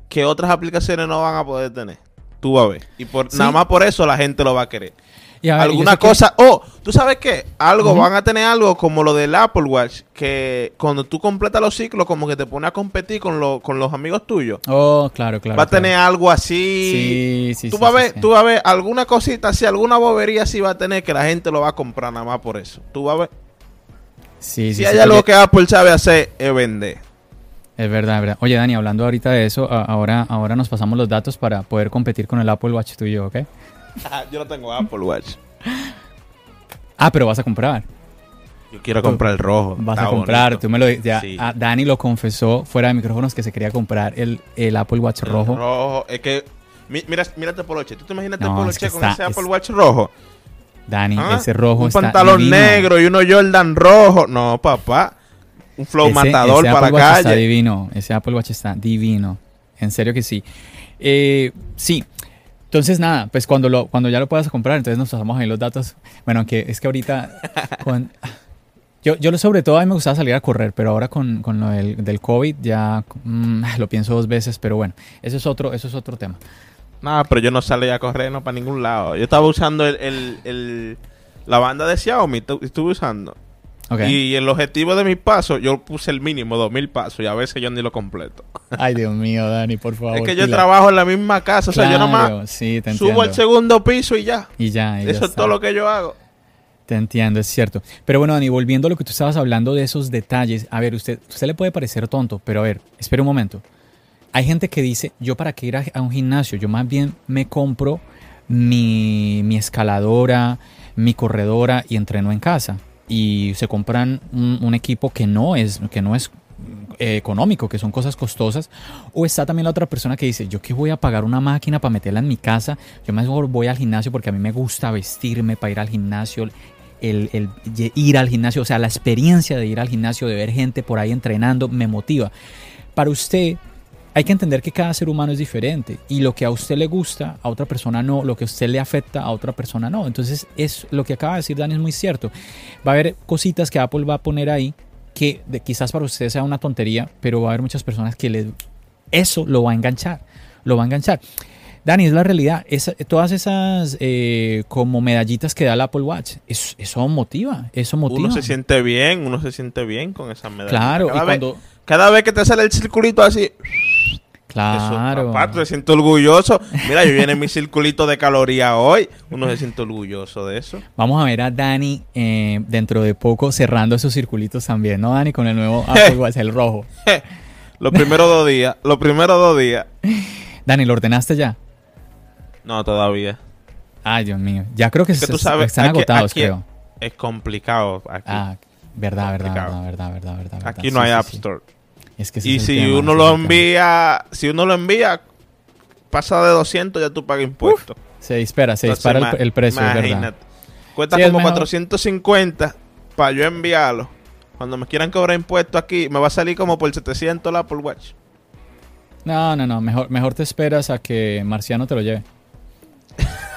que otras aplicaciones no van a poder tener. Tú vas a ver. Y por, Sí. nada más por eso la gente lo va a querer. Y a ver, Alguna sé que- cosa, oh, tú sabes qué, algo, van a tener algo como lo del Apple Watch, que cuando tú completas los ciclos, como que te pone a competir con, lo- con los amigos tuyos. Oh, claro, claro. va a claro. tener algo así. Sí, sí, tú sí, vas a ver, sí. tú vas a ver alguna cosita así, alguna bobería así va a tener que la gente lo va a comprar nada más por eso. Tú vas a ver. Sí, sí, si hay algo porque- que Apple sabe hacer es vender. Es verdad, es verdad. Oye, Dani, hablando ahorita de eso, a- ahora, ahora nos pasamos los datos para poder competir con el Apple Watch tuyo, ¿ok? Yo no tengo Apple Watch. Ah, pero vas a comprar. Yo quiero comprar el rojo. Vas a comprar. bonito. Tú me lo ya, Sí. ah, Dani lo confesó fuera de micrófonos que se quería comprar el, el Apple Watch El rojo. rojo. Es que. mi- Mira, mírate Poloche. ¿Tú te imaginas No, el es Poloche que con está- ese Apple es- Watch rojo? Dani, ¿Ah? ese rojo Un está pantalón divino. negro y uno Jordan rojo. No, papá. Un flow Ese- matador ese para Apple Watch Está calle. divino. Ese Apple Watch está divino. En serio que sí. Eh, sí. Entonces, nada, pues cuando, lo, cuando ya lo puedas comprar, entonces nos pasamos ahí los datos. Bueno, que es que ahorita. con- yo, yo lo- sobre todo a mí me gustaba salir a correr, pero ahora con, con lo del, del COVID ya mm, lo pienso dos veces, pero bueno, eso es otro, eso es otro tema. No, pero yo no salía a correr no para ningún lado. Yo estaba usando el, el- el- la banda de Xiaomi. tu- Estuve usando. Ok. Y el objetivo de mis pasos, yo puse el mínimo, 2000 pasos. Y a veces yo ni lo completo. Ay, Dios mío, Dani, por favor. es que yo trabajo en la misma casa. O sea, yo nomás sí, te subo al segundo piso y ya. Y ya, y ya Eso es todo lo que yo hago. Te entiendo, es cierto. Pero bueno, Dani, volviendo a lo que tú estabas hablando de esos detalles, a ver, usted, usted le puede parecer tonto, pero a ver, espera un momento. Hay gente que dice, yo para qué ir a, a un gimnasio, yo más bien me compro mi, mi escaladora, mi corredora y entreno en casa. Y se compran un, equipo que no es, que no es eh, económico, que son cosas costosas. O está también la otra persona que dice, yo que voy a pagar una máquina para meterla en mi casa, yo mejor voy al gimnasio porque a mí me gusta vestirme para ir al gimnasio, el, el ir al gimnasio, o sea, la experiencia de ir al gimnasio, de ver gente por ahí entrenando, me motiva. Para usted, hay que entender que cada ser humano es diferente y lo que a usted le gusta, a otra persona no, lo que a usted le afecta, a otra persona no. Entonces, es lo que acaba de decir Dani es muy cierto. Va a haber cositas que Apple va a poner ahí que de- quizás para usted sea una tontería, pero va a haber muchas personas que le, eso lo va a enganchar, lo va a enganchar. Dani, es la realidad. Esa- todas esas eh, como medallitas que da el Apple Watch, es- eso motiva, eso motiva. Uno se siente bien, uno se siente bien con esa medalla. Claro, cada, y vez, cuando... cada vez que te sale el circulito así, Claro. eso, papá, te sientes orgulloso. Mira, yo viene mi circulito de caloría hoy. Uno se siente orgulloso de eso. Vamos a ver a Dani eh, dentro de poco cerrando esos circulitos también, ¿no, Dani? Con el nuevo Apple Watch, el rojo. Los primeros dos días, los primeros dos días. Dani, ¿lo ordenaste ya? No, todavía. Ay, Dios mío. Ya creo que, Es que se- tú sabes, están aquí- agotados, aquí- creo. Es complicado aquí. Ah, verdad, verdad, complicado. verdad, verdad, verdad, verdad, verdad. aquí no hay sí, App sí. Es que Y si tema, uno lo tema. envía, si uno lo envía, pasa de 200 ya tú pagas impuestos. Se dispara, se Entonces, dispara el, precio, es verdad. imagínate. Cuesta Sí, como mejor. 450 para yo enviarlo. Cuando me quieran cobrar impuestos aquí, me va a salir como por 700 el Apple Watch. No, no, no, mejor, mejor te esperas a que Marciano te lo lleve.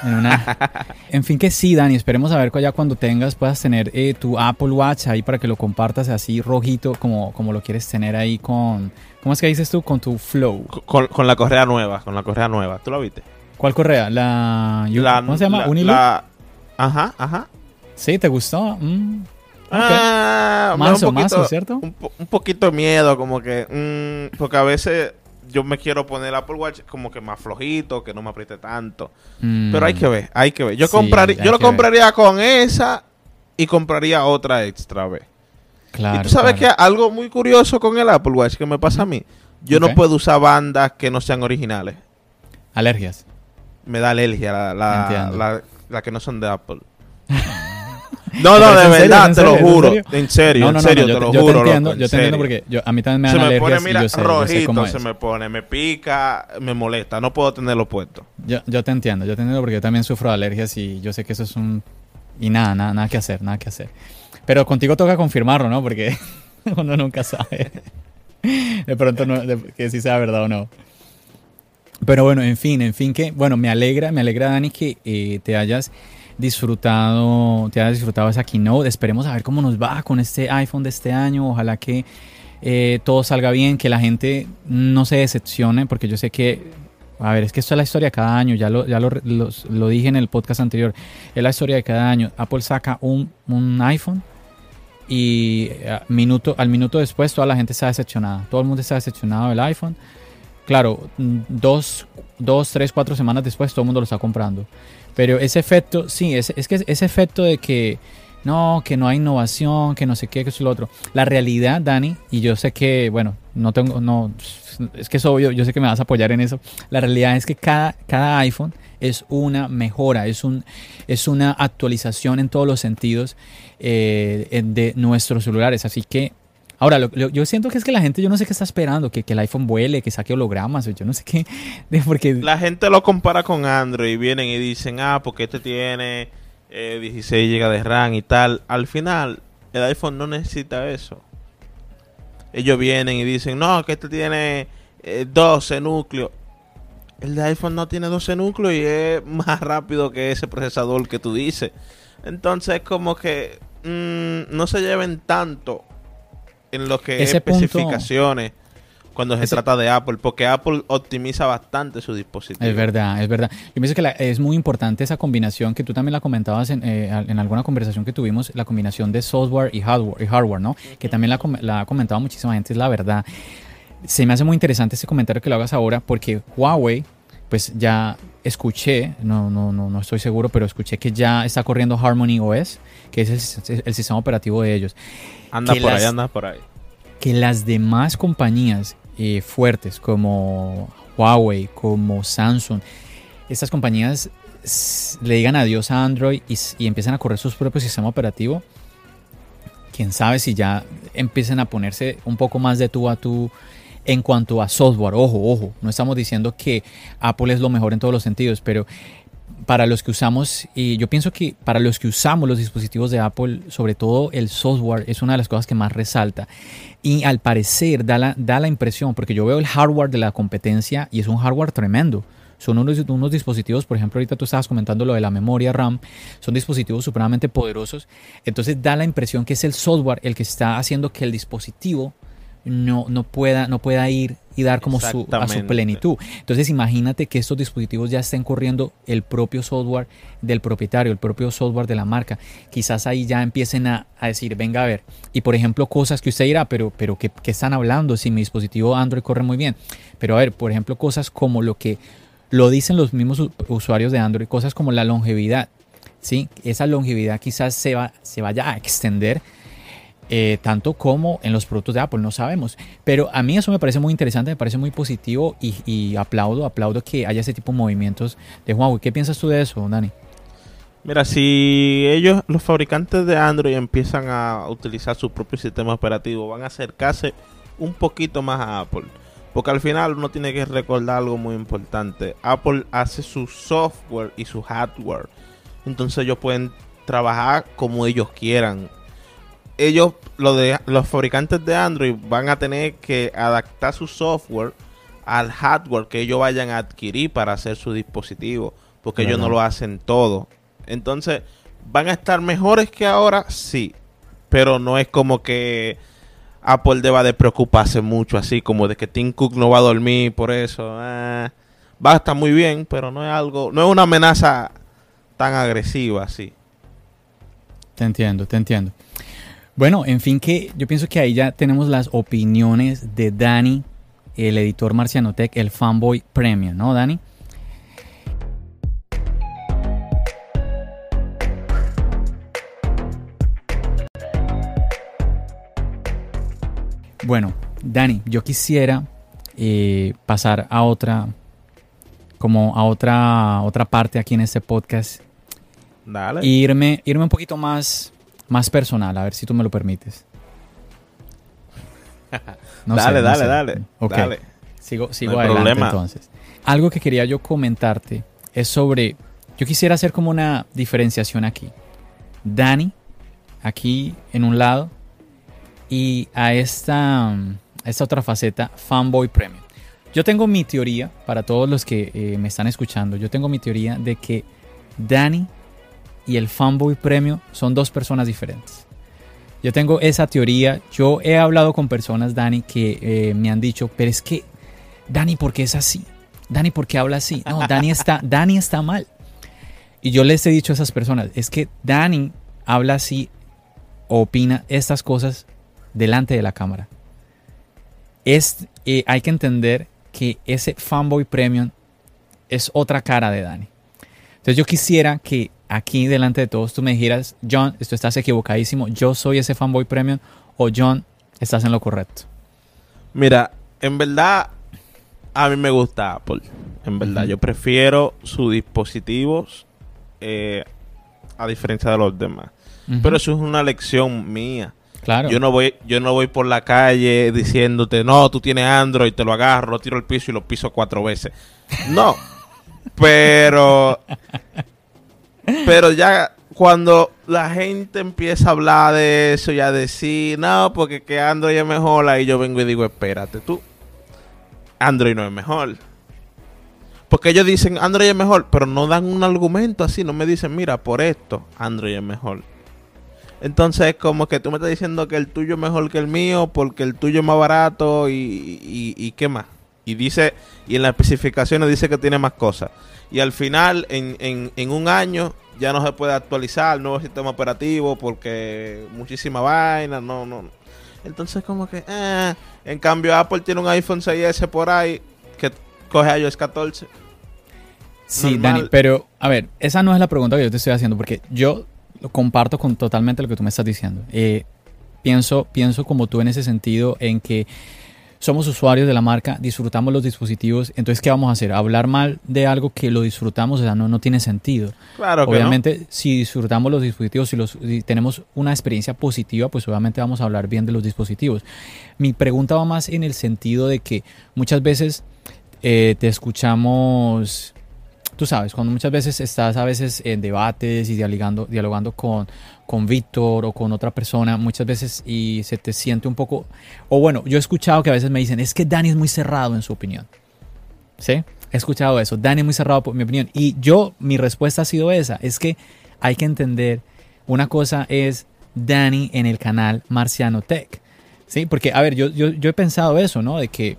En, una- en fin que sí, Dani, esperemos a ver que ya cuando tengas puedas tener eh, tu Apple Watch ahí para que lo compartas así rojito como, como lo quieres tener ahí con... ¿Cómo es que dices tú? Con tu Flow. Con, con la correa nueva, con la correa nueva. ¿Tú lo viste? ¿Cuál correa? La... La- ¿Cómo se llama? la- la- Ajá, ajá. Sí, ¿te gustó? Mm, ok. Ah, Mazo, un poquito, mazo, ¿cierto? Un, po- un poquito miedo, como que. mm, porque a veces yo me quiero poner el Apple Watch como que más flojito, que no me apriete tanto. Mm, Pero hay que ver, hay que ver. Yo, Sí, compraría, yo lo ver. compraría con esa y compraría otra extra vez. Claro, y tú sabes claro. que algo muy curioso con el Apple Watch que me pasa a mí. Yo no puedo usar bandas que no sean originales. Alergias. Me da alergia la, la, la que no son de Apple. No, no, ¿es de serio? verdad, ¿Es te lo juro. En serio, en serio, yo, te lo yo juro. te entiendo, yo te entiendo porque yo, a mí también me dan se me pone, mira, y yo sé, yo sé rojito cómo se es. me pone, me pica, me molesta, no puedo tenerlo puesto. Yo, yo te entiendo, yo te entiendo porque yo también sufro de alergias y yo sé que eso es un... Y nada, nada, nada que hacer, nada que hacer. Pero contigo toca confirmarlo, ¿no? Porque uno nunca sabe. De pronto no, de- que si sea verdad o no. Pero bueno, en fin, en fin que, bueno, me alegra, me alegra Dani que eh, te hayas disfrutado, te hayas disfrutado esa keynote. Esperemos a ver cómo nos va con este iPhone de este año. Ojalá que eh, todo salga bien, que la gente no se decepcione, porque yo sé que, a ver, es que esto es la historia de cada año, ya lo, ya lo, lo dije en el podcast anterior, es la historia de cada año. Apple saca un, un iPhone y eh, minuto, al minuto después toda la gente está decepcionada, todo el mundo está decepcionado del iPhone. Claro, mm, dos, dos, tres, cuatro semanas después todo el mundo lo está comprando. Pero ese efecto, sí, es, es que ese efecto de que no, que no hay innovación, que no sé qué, que es lo otro. La realidad, Dani, y yo sé que, bueno, no tengo, no, es que es obvio, yo sé que me vas a apoyar en eso. La realidad es que cada, cada iPhone es una mejora, es, un, es una actualización en todos los sentidos eh, de nuestros celulares. Así que Ahora, yo siento que es que la gente, yo no sé qué está esperando, que, que, el iPhone vuele, que saque hologramas, yo no sé qué. porque... La gente lo compara con Android y vienen y dicen, ah, porque este tiene 16 eh, GB de RAM y tal. Al final, el iPhone no necesita eso. Ellos vienen y dicen, no, que este tiene 12 eh, núcleos. El de iPhone no tiene 12 núcleos y es más rápido que ese procesador que tú dices. Entonces, como que mm, no se lleven tanto en lo que es especificaciones cuando se trata de Apple, porque Apple optimiza bastante su dispositivo. Es verdad, es verdad. Yo pienso que es muy importante esa combinación que tú también la comentabas en, eh, en, alguna conversación que tuvimos, la combinación de software y hardware, y hardware ¿no? Que también la, la ha comentado muchísima gente, es la verdad. Se me hace muy interesante ese comentario que lo hagas ahora, porque Huawei, pues ya escuché, no, no, no, no estoy seguro, pero escuché que ya está corriendo Harmony OS, que es el, el sistema operativo de ellos. Anda por ahí, anda por ahí. Que las demás compañías eh, fuertes como Huawei, como Samsung, estas compañías le digan adiós a Android y, y empiezan a correr sus propios sistemas operativos, quién sabe si ya empiecen a ponerse un poco más de tú a tú en cuanto a software. Ojo, ojo, no estamos diciendo que Apple es lo mejor en todos los sentidos, pero para los que usamos, y yo pienso que para los que usamos los dispositivos de Apple, sobre todo el software es una de las cosas que más resalta. Y al parecer da la, da la impresión, porque yo veo el hardware de la competencia y es un hardware tremendo. Son unos, unos dispositivos, por ejemplo, ahorita tú estabas comentando lo de la memoria RAM, son dispositivos supremamente poderosos. Entonces da la impresión que es el software el que está haciendo que el dispositivo no, no, pueda, no pueda ir y dar como su, a su plenitud. Entonces imagínate que estos dispositivos ya estén corriendo el propio software del propietario, el propio software de la marca. Quizás ahí ya empiecen a, decir, venga a ver. Y por ejemplo, cosas que usted dirá, pero, pero ¿qué, están hablando si mi dispositivo Android corre muy bien? Pero a ver, por ejemplo, cosas como lo que lo dicen los mismos usuarios de Android, cosas como la longevidad. ¿sí? Esa longevidad quizás se, va, se vaya a extender eh, tanto como en los productos de Apple, no sabemos. Pero a mí eso me parece muy interesante, me parece muy positivo y, aplaudo, aplaudo que haya ese tipo de movimientos de Huawei. ¿Qué piensas tú de eso, Dani? Mira, si ellos, los fabricantes de Android, empiezan a utilizar su propio sistema operativo, van a acercarse un poquito más a Apple. Porque al final uno tiene que recordar algo muy importante. Apple hace su software y su hardware. Entonces ellos pueden trabajar como ellos quieran ellos, lo de, los fabricantes de Android, van a tener que adaptar su software al hardware que ellos vayan a adquirir para hacer su dispositivo, porque ellos no lo hacen todo. Entonces, ¿van a estar mejores que ahora? Sí, pero no es como que Apple deba de preocuparse mucho, así como de que Tim Cook no va a dormir por eso. Eh, va a estar muy bien, pero no es algo, no es una amenaza tan agresiva así. Te entiendo, te entiendo. Bueno, en fin, que yo pienso que ahí ya tenemos las opiniones de Dani, el editor Marcianotech, el fanboy premium, ¿no, Dani? Bueno, Dani, yo quisiera eh, pasar a otra, como a otra, otra parte aquí en este podcast. Dale. irme, irme un poquito más más personal, a ver si tú me lo permites. dale, dale, dale, dale. Sigo, sigo adelante entonces. Algo que quería yo comentarte es sobre. Yo quisiera hacer como una diferenciación aquí. Dani, aquí en un lado, y a esta, esta otra faceta, Fanboy Premium. Yo tengo mi teoría, para todos los que eh, me están escuchando, yo tengo mi teoría de que Dani y el fanboy premio son dos personas diferentes. Yo tengo esa teoría. Yo he hablado con personas, Dani, que eh, me han dicho, pero es que, Dani, ¿por qué es así? Dani, ¿por qué habla así? No, Dani está, Dani está mal. Y yo les he dicho a esas personas, es que Dani habla así, opina estas cosas delante de la cámara. Es, eh, hay que entender que ese fanboy premium es otra cara de Dani. Entonces yo quisiera que aquí delante de todos tú me dijeras, John, esto estás equivocadísimo, yo soy ese fanboy premium o John, estás en lo correcto. Mira, en verdad, a mí me gusta Apple. En verdad, yo prefiero sus dispositivos eh, a diferencia de los demás. Pero eso es una lección mía. claro. Yo no voy, yo no voy por la calle diciéndote, no, tú tienes Android, te lo agarro, lo tiro al piso y lo piso cuatro veces. No. pero. Pero ya cuando la gente empieza a hablar de eso y a decir, no, porque que Android es mejor, ahí yo vengo y digo, espérate tú. Android no es mejor. Porque ellos dicen Android es mejor, pero no dan un argumento así, no me dicen, mira, por esto, Android es mejor. Entonces es como que tú me estás diciendo que el tuyo es mejor que el mío porque el tuyo es más barato y, y, y qué más. Y dice, y en las especificaciones dice que tiene más cosas. Y al final, en, en, en un año, ya no se puede actualizar el nuevo sistema operativo porque muchísima vaina, no, no. Entonces como que, eh. en cambio Apple tiene un iPhone 6S por ahí que coge iOS 14. Sí, normal. Dani, pero a ver, esa no es la pregunta que yo te estoy haciendo porque yo lo comparto con totalmente lo que tú me estás diciendo. Eh, pienso, pienso como tú en ese sentido en que somos usuarios de la marca, disfrutamos los dispositivos, entonces ¿qué vamos a hacer? Hablar mal de algo que lo disfrutamos, o sea, no, no tiene sentido. Claro que obviamente, si disfrutamos los dispositivos, si, los, si tenemos una experiencia positiva, pues obviamente vamos a hablar bien de los dispositivos. Mi pregunta va más en el sentido de que muchas veces eh, te escuchamos, tú sabes, cuando muchas veces estás a veces en debates y dialogando, dialogando con, con Víctor o con otra persona, muchas veces y se te siente un poco, o bueno, yo he escuchado que a veces me dicen, es que Dani es muy cerrado en su opinión. ¿Sí? He escuchado eso. Dani es muy cerrado por mi opinión. Y yo, mi respuesta ha sido esa. Es que hay que entender, una cosa es Dani en el canal Marciano Tech. ¿Sí? Porque, a ver, yo, yo, yo he pensado eso, ¿no? De que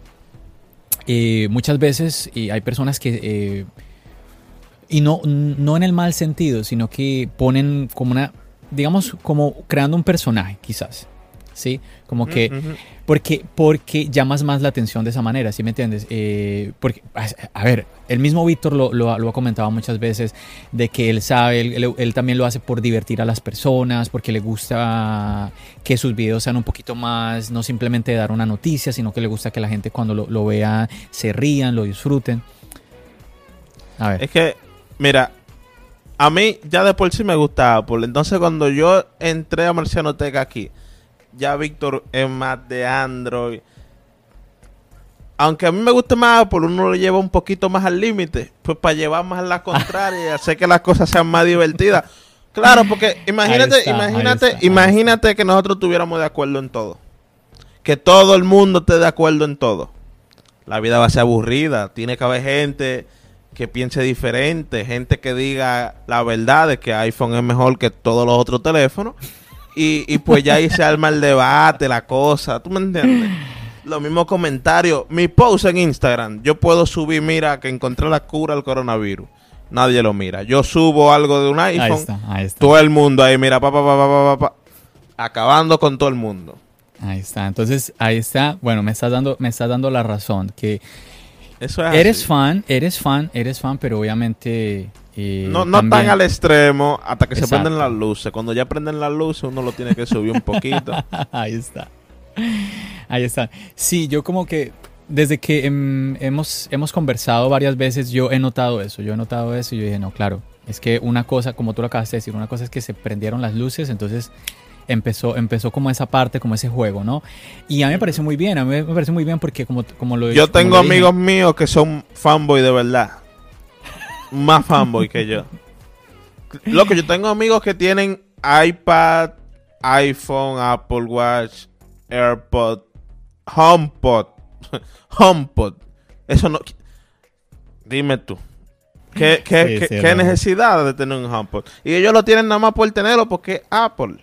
eh, muchas veces hay personas que... eh, y no, no en el mal sentido, sino que ponen como una, digamos, como creando un personaje, quizás. ¿Sí? Como que... Ujú. Porque, porque llamas más la atención de esa manera, ¿sí me entiendes? Eh, porque, a, ver, el mismo Víctor lo, lo, lo ha comentado muchas veces, de que él sabe, él, él- él también lo hace por divertir a las personas, porque le gusta que sus videos sean un poquito más, no simplemente dar una noticia, sino que le gusta que la gente cuando lo, lo vea se rían, lo disfruten. A ver. Es que, mira, a mí ya de por sí me gusta Apple. Entonces cuando yo entré a Marciano Tech aquí, ya Víctor es más de Android. Aunque a mí me guste más Apple, uno lo lleva un poquito más al límite. Pues para llevar más a la contraria y hacer que las cosas sean más divertidas. Claro, porque imagínate, está, imagínate, está, imagínate que nosotros estuviéramos de acuerdo en todo. Que todo el mundo esté de acuerdo en todo. La vida va a ser aburrida. Tiene que haber gente que piense diferente, gente que diga la verdad de que iPhone es mejor que todos los otros teléfonos. Y, y pues ya ahí se arma el debate, la cosa. ¿Tú me entiendes? Los mismos comentarios. Mi post en Instagram, yo puedo subir, mira, que encontré la cura al coronavirus. Nadie lo mira. Yo subo algo de un Ahí iPhone. está, ahí está. Todo el mundo ahí, mira, pa, pa, pa, pa, pa, pa, pa. acabando con todo el mundo. Ahí está. Entonces, ahí está. Bueno, me estás dando, me estás dando la razón. Que Eso es eres así. fan, eres fan, eres fan, pero obviamente. eh, No, no también- tan al extremo hasta que se prenden las luces. Cuando ya prenden las luces, uno lo tiene que subir un poquito. Ahí está. Ahí está. Sí, yo como que desde que em, hemos, hemos conversado varias veces, yo he notado eso. Yo he notado eso y yo dije, no, claro. Es que una cosa, como tú lo acabas de decir, una cosa es que se prendieron las luces, entonces empezó, empezó como esa parte, como ese juego, ¿no? Y a mí me parece muy bien, a mí me parece muy bien porque como, como lo Yo tengo lo dije- amigos míos que son fanboy de verdad. Más fanboy que yo. Loco, yo tengo amigos que tienen iPad, iPhone, Apple Watch, AirPod, HomePod. HomePod. Eso no... Dime tú. ¿Qué, qué, Sí, qué- sí, qué verdad. necesidad de tener un HomePod? Y ellos lo tienen nada más por tenerlo porque Apple.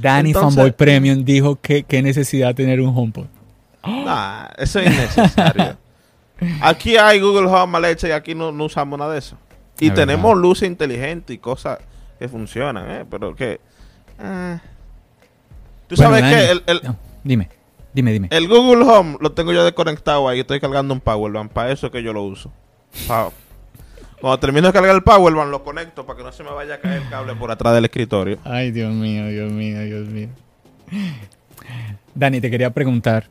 Danny Entonces- Fanboy Premium dijo que qué necesidad tener un HomePod. Nah, eso es innecesario. aquí hay Google Home, Alexa, y aquí no, no usamos nada de eso. Y Es tenemos verdad. luces inteligentes y cosas que funcionan, ¿eh? Pero que... eh. Tú Bueno, sabes Dani, que el, el- no, dime, dime, dime. el Google Home lo tengo yo desconectado ahí. Estoy cargando un Powerbank. Para eso es que yo lo uso. Pa- Cuando termino de cargar el Powerbank, lo conecto para que no se me vaya a caer el cable por atrás del escritorio. Ay, Dios mío, Dios mío, Dios mío. Dani, te quería preguntar,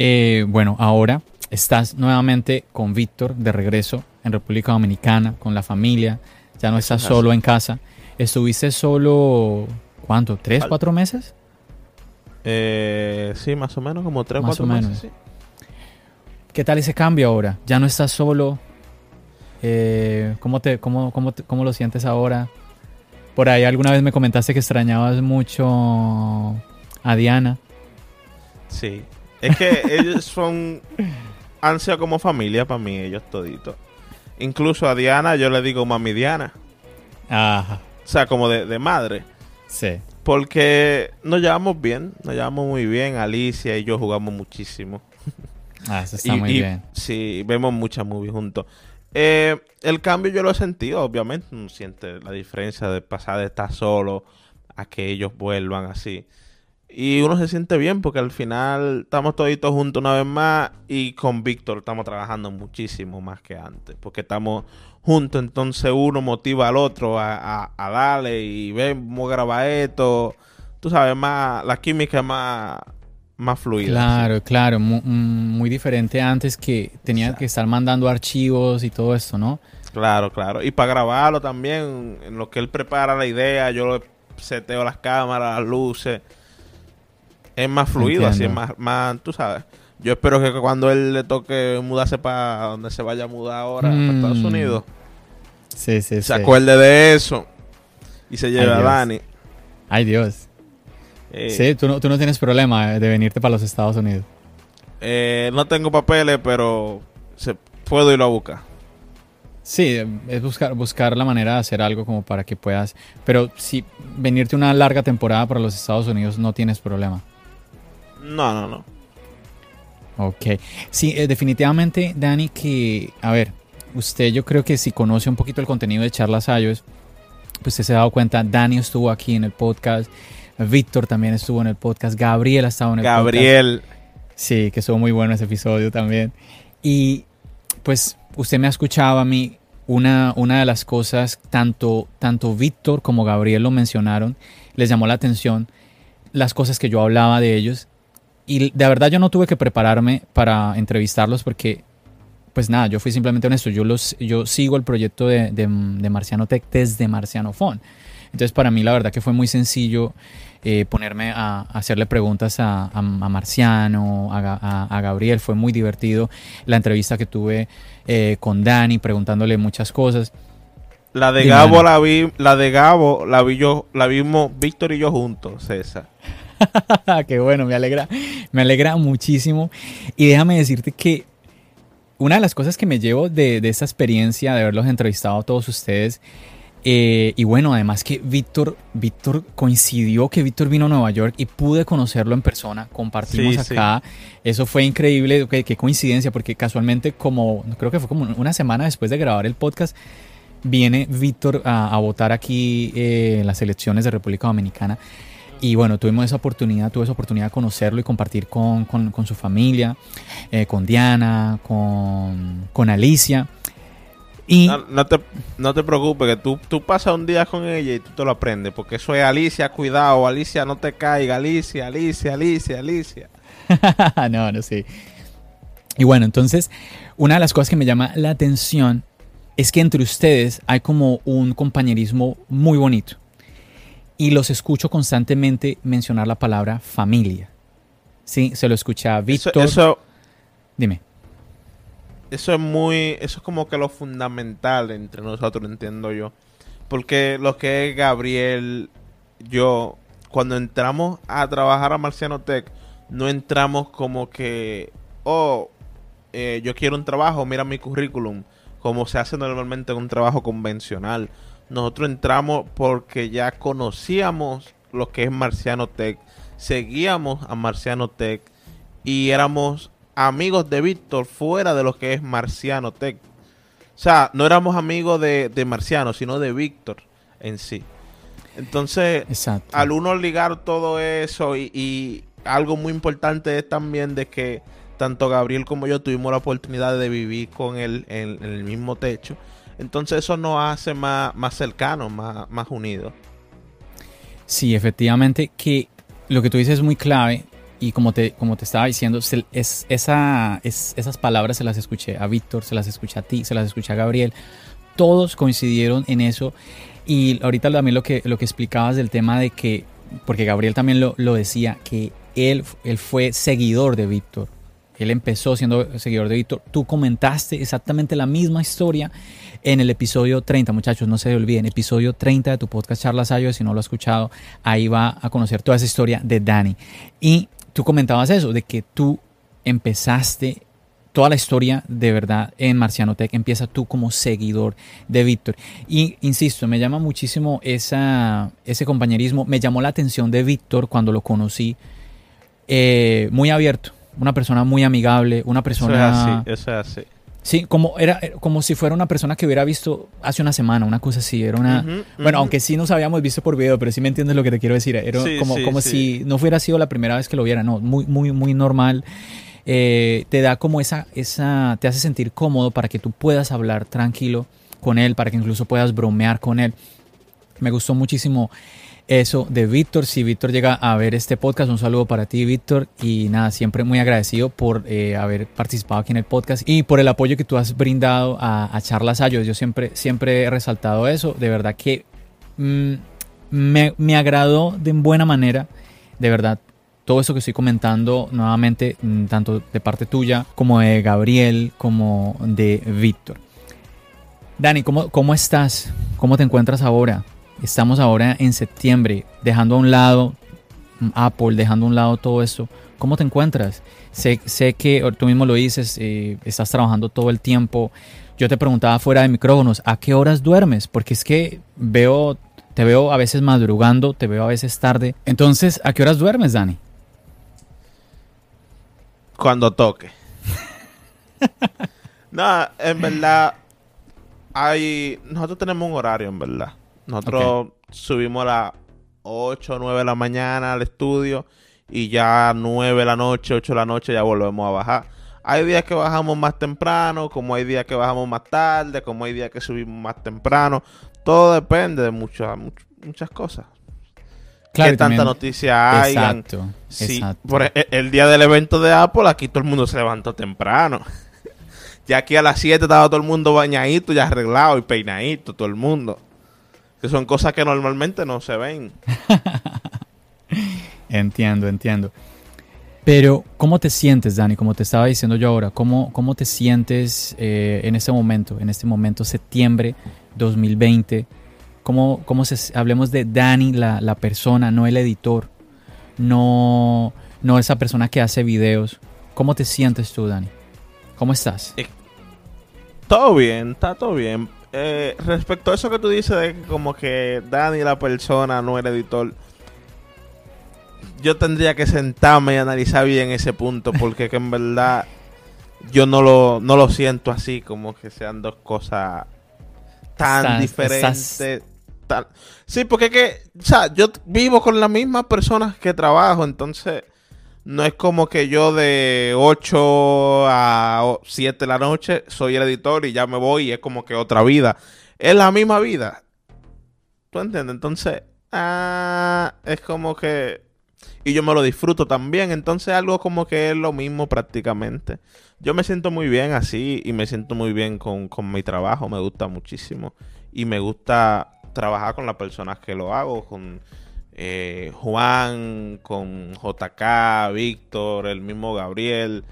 Eh, bueno, ahora estás nuevamente con Víctor de regreso en República Dominicana, con la familia, ya no estás solo en casa. ¿Estuviste solo, cuánto? ¿Tres, cuatro meses? Eh, sí, más o menos, como tres, Más cuatro o menos. meses. sí. ¿Qué tal ese cambio ahora? ¿Ya no estás solo? Eh, ¿cómo, te, cómo, cómo, ¿Cómo lo sientes ahora? Por ahí alguna vez me comentaste que extrañabas mucho a Diana. Sí. Es que ellos son. Han sido como familia para mí, ellos toditos. Incluso a Diana yo le digo mami Diana. Ajá, O sea, como de, de madre. sí. Porque nos llevamos bien, nos llevamos muy bien. Alicia y yo jugamos muchísimo. Ah, eso está Y- muy y- bien. Sí, vemos muchas movies juntos. Eh, el cambio yo lo he sentido, obviamente. Uno siente la diferencia de pasar de estar solo a que ellos vuelvan así. Y uno se siente bien porque al final estamos toditos juntos una vez más y con Víctor estamos trabajando muchísimo más que antes. Porque estamos juntos, entonces uno motiva al otro a, a- a darle y vemos grabar esto. Tú sabes, más la química es más, más fluida. Claro, claro, mm, muy, diferente antes que tenía Exacto. que estar mandando archivos y todo esto, ¿no? Claro, claro. Y para grabarlo también, en lo que él prepara la idea, yo le seteo las cámaras, las luces. Es más fluido, así es más, más, tú sabes. Yo espero que cuando él le toque mudarse para donde se vaya a mudar ahora, Mm. a Estados Unidos, Sí, sí, se sí. acuerde de eso y se lleve a Dios. Dani. Ay, Dios. Eh, Sí, tú no, tú no tienes problema de venirte para los Estados Unidos. eh, no tengo papeles, pero se, puedo irlo a buscar. Sí, es buscar, buscar la manera de hacer algo como para que puedas. Pero si venirte una larga temporada para los Estados Unidos no tienes problema. No, no, no. Ok. Sí, eh, definitivamente, Dani, que, a ver, usted yo creo que si conoce un poquito el contenido de Charlas iOS, pues usted se ha dado cuenta, Dani estuvo aquí en el podcast, Víctor también estuvo en el podcast, Gabriel ha estado en el podcast. Gabriel. Sí, que estuvo muy bueno ese episodio también. Y pues usted me ha escuchado a mí, una, una de las cosas, tanto, tanto Víctor como Gabriel lo mencionaron, les llamó la atención las cosas que yo hablaba de ellos. Y de verdad yo no tuve que prepararme para entrevistarlos porque, pues nada, yo fui simplemente honesto. Yo, los, yo sigo el proyecto de, de, de Marciano Tech desde Marciano Phone. Entonces para mí la verdad que fue muy sencillo eh, ponerme a, a hacerle preguntas a, a- a Marciano, a, Ga- a- a Gabriel. Fue muy divertido la entrevista que tuve eh, con Dani, preguntándole muchas cosas. La de Gabo la vi, la de Gabo la vi yo, la vimos Víctor y yo juntos, César. Qué bueno, me alegra, me alegra muchísimo. Y déjame decirte que una de las cosas que me llevo de, de esta experiencia, de haberlos entrevistado a todos ustedes, eh, y bueno, además que Víctor, Víctor coincidió que Víctor vino a Nueva York y pude conocerlo en persona, compartimos Sí, sí. acá, eso fue increíble, qué, qué coincidencia, porque casualmente como, creo que fue como una semana después de grabar el podcast, viene Víctor a, a votar aquí eh, en las elecciones de República Dominicana. Y bueno, tuvimos esa oportunidad, tuve esa oportunidad de conocerlo y compartir con, con- con su familia, eh, con Diana, con, con Alicia. Y No, no te, no te preocupes, que tú, tú pasas un día con ella y tú te lo aprendes, porque eso es Alicia, cuidado, Alicia, no te caiga, Alicia, Alicia, Alicia, Alicia. no, no sé. Y bueno, entonces, una de las cosas que me llama la atención es que entre ustedes hay como un compañerismo muy bonito. Y los escucho constantemente mencionar la palabra familia. Sí, se lo escucha a Eso, Víctor. eso, Dime. Eso es muy, eso es como que lo fundamental entre nosotros, entiendo yo. Porque lo que es Gabriel, yo, cuando entramos a trabajar a Marciano Tech, no entramos como que, oh, eh, yo quiero un trabajo, mira mi currículum, como se hace normalmente en un trabajo convencional. Nosotros entramos porque ya conocíamos lo que es Marciano Tech, seguíamos a Marciano Tech y éramos amigos de Víctor fuera de lo que es Marciano Tech. O sea, no éramos amigos de, de Marciano, sino de Víctor en sí. Entonces, Exacto. al uno ligar todo eso y, y algo muy importante es también de que tanto Gabriel como yo tuvimos la oportunidad de vivir con él en, en el mismo techo. Entonces eso nos hace más, más cercanos, más, más unidos. Sí, efectivamente que lo que tú dices es muy clave y como te, como te estaba diciendo, es, esa, es, esas palabras se las escuché a Víctor, se las escuché a ti, se las escuché a Gabriel. Todos coincidieron en eso. Y ahorita también lo que, lo que explicabas del tema de que, porque Gabriel también lo, lo decía, que él, él fue seguidor de Víctor. Él empezó siendo seguidor de Víctor. Tú comentaste exactamente la misma historia en el episodio 30, muchachos, no se olviden, episodio 30 de tu podcast Charlas Ayo, si no lo has escuchado, ahí va a conocer toda esa historia de Dani. Y tú comentabas eso, de que tú empezaste toda la historia de verdad en Marciano Tech, empieza tú como seguidor de Víctor. Y insisto, me llama muchísimo esa, ese compañerismo, me llamó la atención de Víctor cuando lo conocí, eh, muy abierto, una persona muy amigable, una persona... Eso es así, eso es así. Sí, como era como si fuera una persona que hubiera visto hace una semana, una cosa así, era una bueno, aunque sí nos habíamos visto por video, pero sí me entiendes lo que te quiero decir, era como, como si no fuera sido la primera vez que lo viera, no, muy muy muy normal. Eh, te da como esa esa te hace sentir cómodo para que tú puedas hablar tranquilo con él, para que incluso puedas bromear con él. Me gustó muchísimo eso de Víctor. Si Víctor llega a ver este podcast, un saludo para ti, Víctor. Y nada, siempre muy agradecido por eh, haber participado aquí en el podcast y por el apoyo que tú has brindado a, Charlas Ayos. Yo siempre, siempre he resaltado eso. De verdad que mm, me, me agradó de buena manera. De verdad, todo eso que estoy comentando nuevamente, mm, tanto de parte tuya como de Gabriel, como de Víctor. Dani, ¿cómo, ¿cómo estás? ¿Cómo te encuentras ahora? Estamos ahora en septiembre, dejando a un lado Apple, dejando a un lado todo esto. ¿Cómo te encuentras? Sé, que tú mismo lo dices, eh, estás trabajando todo el tiempo. Yo te preguntaba fuera de micrófonos, ¿a qué horas duermes? Porque es que veo, te veo a veces madrugando, te veo a veces tarde. Entonces, ¿a qué horas duermes, Dani? Cuando toque. no, en verdad, hay, nosotros tenemos un horario, en verdad. Nosotros subimos a las 8 o 9 de la mañana al estudio y ya 9 de la noche, 8 de la noche ya volvemos a bajar. Hay días que bajamos más temprano, como hay días que bajamos más tarde, como hay días que subimos más temprano. Todo depende de muchas muchas cosas. Claro, ¿Qué tanta noticia hay? Exacto, sí, Por el, el, día del evento de Apple, aquí todo el mundo se levantó temprano. ya aquí a las 7 estaba todo el mundo bañadito y arreglado y peinadito, todo el mundo. Que son cosas que normalmente no se ven. entiendo, entiendo. Pero, ¿cómo te sientes, Dani? Como te estaba diciendo yo ahora, ¿cómo, cómo te sientes eh, en este momento, en este momento, septiembre 2020? ¿Cómo, cómo se, hablemos de Dani, la, la, persona, no el editor, no, no esa persona que hace videos? ¿Cómo te sientes tú, Dani? ¿Cómo estás? Eh, todo bien, está todo bien. Eh, respecto a eso que tú dices de como que Dani la persona no el editor, yo tendría que sentarme y analizar bien ese punto porque que en verdad yo no lo, no lo siento así como que sean dos cosas tan diferentes. Sí, porque es que, o sea, yo vivo con las mismas personas que trabajo, entonces no es como que yo de 8 a 7 de la noche soy el editor y ya me voy y es como que otra vida. Es la misma vida. ¿Tú entiendes? Entonces, ah, es como que... Y yo me lo disfruto también. Entonces algo como que es lo mismo prácticamente. Yo me siento muy bien así y me siento muy bien con, con mi trabajo. Me gusta muchísimo. Y me gusta trabajar con las personas que lo hago. Con eh, Juan, con JK, Víctor, el mismo Gabriel.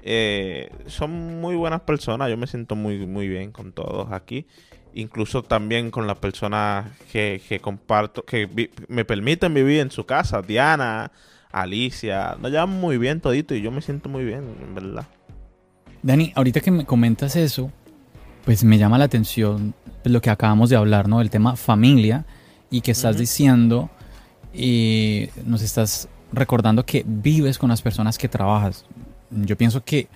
Eh, son muy buenas personas, yo me siento muy, muy bien con todos aquí. Incluso también con las personas que, comparto, que me permiten vivir en su casa. Diana, Alicia, nos llevan muy bien todito y yo me siento muy bien, en verdad. Dani, ahorita que me comentas eso, pues me llama la atención lo que acabamos de hablar, ¿no? El tema familia y que estás diciendo y nos estás recordando que vives con las personas que trabajas. Yo pienso que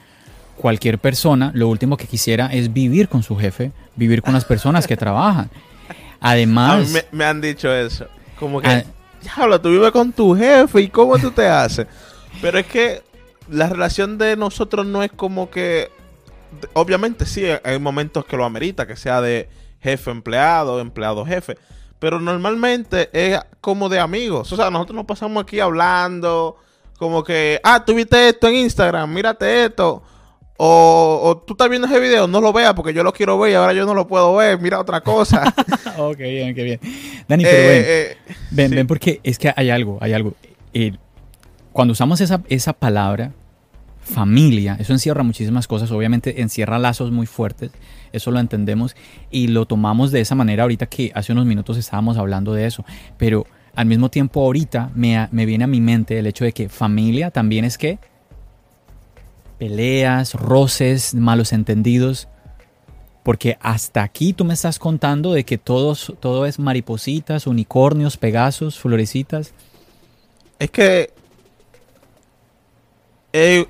cualquier persona lo último que quisiera es vivir con su jefe, vivir con las personas que trabajan. Además... me, han dicho eso. Como que, diablo, tú vives con tu jefe y cómo tú te haces. Pero es que la relación de nosotros no es como que... Obviamente sí, hay momentos que lo amerita, que sea de jefe empleado, empleado jefe. Pero normalmente es como de amigos. O sea, nosotros nos pasamos aquí hablando, como que, ah, tú viste esto en Instagram, mírate esto. O, o tú estás viendo ese video, no lo veas porque yo lo quiero ver y ahora yo no lo puedo ver, mira otra cosa. ok, bien, qué bien. Dani, pero ven, eh, eh, ven, ven, porque es que hay algo, hay algo. cuando usamos esa, esa palabra, familia, eso encierra muchísimas cosas, obviamente encierra lazos muy fuertes, eso lo entendemos y lo tomamos de esa manera ahorita que hace unos minutos estábamos hablando de eso, pero al mismo tiempo ahorita me, me viene a mi mente el hecho de que familia también es que peleas, roces, malos entendidos. Porque hasta aquí tú me estás contando de que todos, todo es maripositas, unicornios, pegasos, florecitas. Es que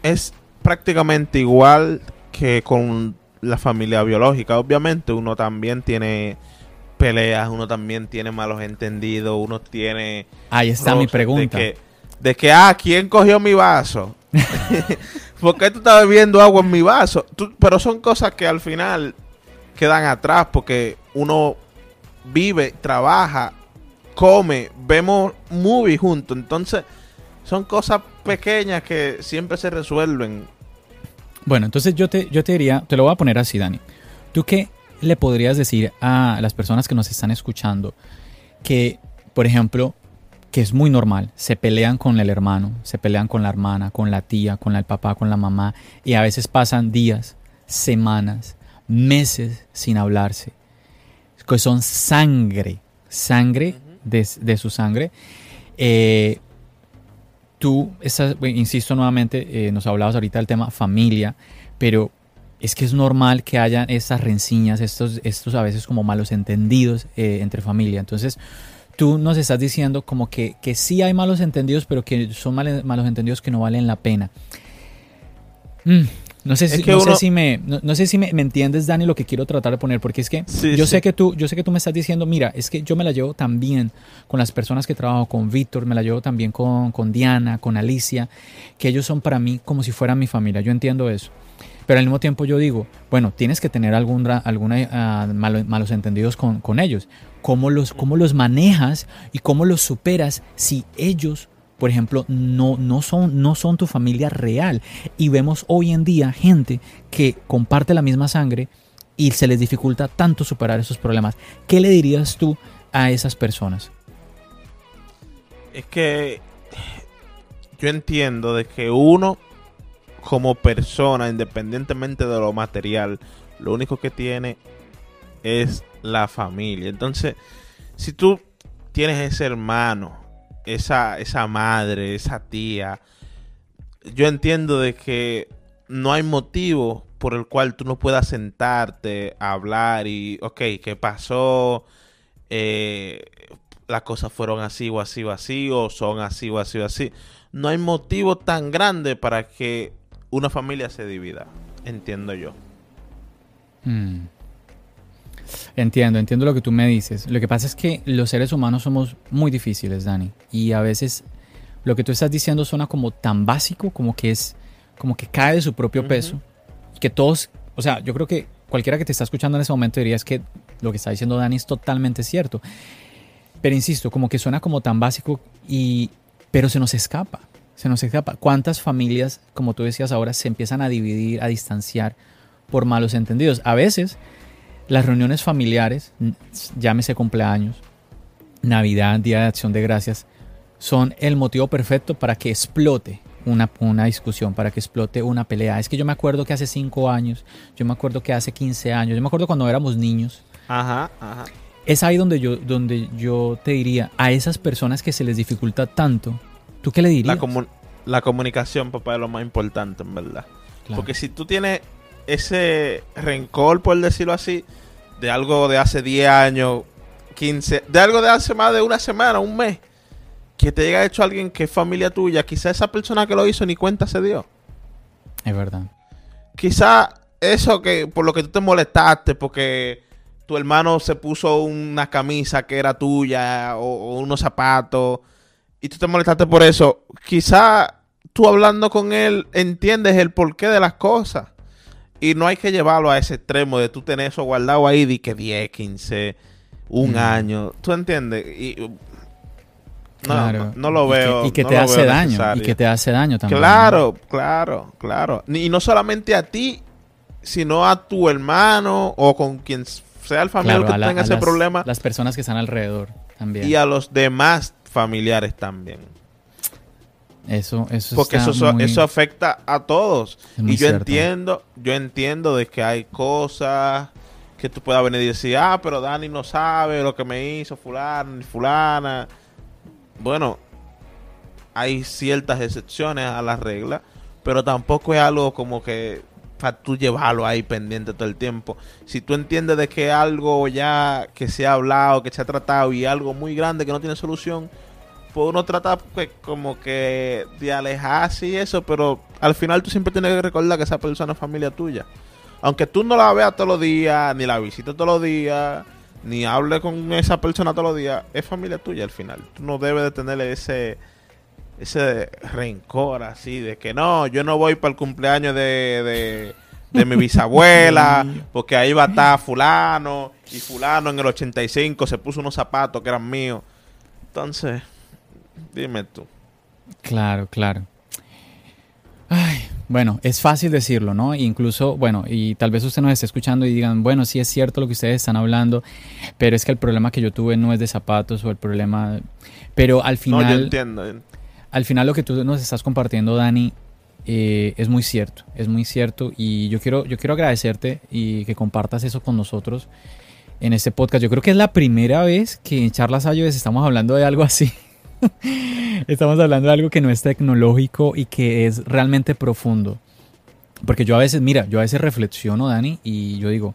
es prácticamente igual que con la familia biológica. Obviamente uno también tiene peleas, uno también tiene malos entendidos, uno tiene... Ahí está mi pregunta. De que, de que, ah, ¿quién cogió mi vaso? ¿Por qué tú estás bebiendo agua en mi vaso? pero son cosas que al final quedan atrás porque uno vive, trabaja, come, vemos movies juntos. Entonces, son cosas pequeñas que siempre se resuelven. Bueno, entonces yo te, yo te diría, te lo voy a poner así, Dani. ¿Tú qué le podrías decir a las personas que nos están escuchando que, por ejemplo, que es muy normal, se pelean con el hermano, se pelean con la hermana, con la tía, con el papá, con la mamá, y a veces pasan días, semanas, meses sin hablarse, que son sangre, sangre de, su sangre. Eh, tú, insisto nuevamente, eh, nos hablabas ahorita del tema familia, pero es que es normal que hayan estas rencillas, estos, estos a veces como malos entendidos eh, entre familia. Entonces, tú nos estás diciendo como que, que sí hay malos entendidos, pero que son malos entendidos que no valen la pena. Mm, no sé si, no sé si, me, no, sé si me, entiendes, Dani, lo que quiero tratar de poner, porque es que yo sé que tú, yo sé que tú me estás diciendo, mira, es que yo me la llevo también con las personas que trabajo, con Víctor, me la llevo también con, con Diana, con Alicia, que ellos son para mí como si fueran mi familia. Yo entiendo eso. Pero al mismo tiempo yo digo, bueno, tienes que tener alguna, alguna ah, malos entendidos con, con ellos. ¿Cómo los, ¿Cómo los manejas y cómo los superas si ellos por ejemplo, no, no, son, no son tu familia real. Y vemos hoy en día gente que comparte la misma sangre y se les dificulta tanto superar esos problemas. ¿Qué le dirías tú a esas personas? Es que yo entiendo de que uno como persona, independientemente de lo material, lo único que tiene es la familia. Entonces, si tú tienes ese hermano, esa, esa madre, esa tía, yo entiendo de que no hay motivo por el cual tú no puedas sentarte a hablar y, ok, ¿qué pasó? Eh, las cosas fueron así o así o así, o son así o así o así. No hay motivo tan grande para que una familia se divida, entiendo yo. Hmm. Entiendo, entiendo lo que tú me dices. Lo que pasa es que los seres humanos somos muy difíciles, Dani. Y a veces lo que tú estás diciendo suena como tan básico, como que es, como que cae de su propio peso. Que todos, o sea, yo creo que cualquiera que te está escuchando en ese momento diría es que lo que está diciendo Dani es totalmente cierto. Pero insisto, como que suena como tan básico y, pero se nos escapa se nos escapa. ¿Cuántas familias, como tú decías ahora, se empiezan a dividir, a distanciar por malos entendidos? A veces las reuniones familiares, llámese cumpleaños, Navidad, Día de Acción de Gracias, son el motivo perfecto para que explote una, una, discusión, para que explote una pelea. Es que yo me acuerdo que hace 5 años, yo me acuerdo que hace 15 años, yo me acuerdo cuando éramos niños. Ajá, ajá. Es ahí donde yo, donde yo te diría, a esas personas que se les dificulta tanto ¿Tú qué le dirías? La, comunicación, papá, es lo más importante, en verdad. Porque si tú tienes ese rencor, por decirlo así, de algo de hace 10 años, 15, de algo de hace más de una semana, un mes, que te llega hecho alguien que es familia tuya, quizá esa persona que lo hizo ni cuenta se dio. Es verdad. Quizá eso que por lo que tú te molestaste, porque tu hermano se puso una camisa que era tuya o unos zapatos y tú te molestaste por eso, quizá tú hablando con él entiendes el porqué de las cosas. Y no hay que llevarlo a ese extremo de tú tener eso guardado ahí de que 10, 15, un año. ¿Tú entiendes? Y No, Claro. no, no lo Y que- veo. Y que, no te hace veo daño. Y necesario. que te hace daño también. Claro, claro, claro. Y no solamente a ti, sino a tu hermano o con quien sea el familiar Claro, que la- tenga ese las- problema Las personas que están alrededor también. y a los demás familiares también. Eso, eso Porque está eso, eso- muy- eso afecta a todos. Muy Y yo cierto. entiendo, yo entiendo de que hay cosas que tú puedas venir y decir, ah, pero Dani no sabe lo que me hizo fulano ni fulana. Bueno, hay ciertas excepciones a la regla, pero tampoco es algo como que para tú llevarlo ahí pendiente todo el tiempo. Si tú entiendes de que algo ya que se ha hablado, que se ha tratado y algo muy grande que no tiene solución, pues uno trata pues, como que de alejarse y eso, pero al final tú siempre tienes que recordar que esa persona es familia tuya. Aunque tú no la veas todos los días, ni la visites todos los días, ni hables con esa persona todos los días, es familia tuya al final. Tú no debes de tenerle ese ese rencor así de que no, yo no voy para el cumpleaños de, de, de mi bisabuela, porque ahí va a estar fulano, y fulano en el 85 se puso unos zapatos que eran míos. Entonces, dime tú. Claro, claro. Ay, bueno, es fácil decirlo, ¿no? Incluso, bueno, y tal vez usted nos esté escuchando y digan, bueno, sí es cierto lo que ustedes están hablando, pero es que el problema que yo tuve no es de zapatos o el problema... Pero al No, yo final, entiendo. al final lo que tú nos estás compartiendo, Dani, eh, es muy cierto, es muy cierto y yo quiero, yo quiero agradecerte y que compartas eso con nosotros en este podcast. Yo creo que es la primera vez que en Charlas Ayudes estamos hablando de algo así. estamos hablando de algo que no es tecnológico y que es realmente profundo. Porque yo a veces, mira, yo a veces reflexiono, Dani, y yo digo,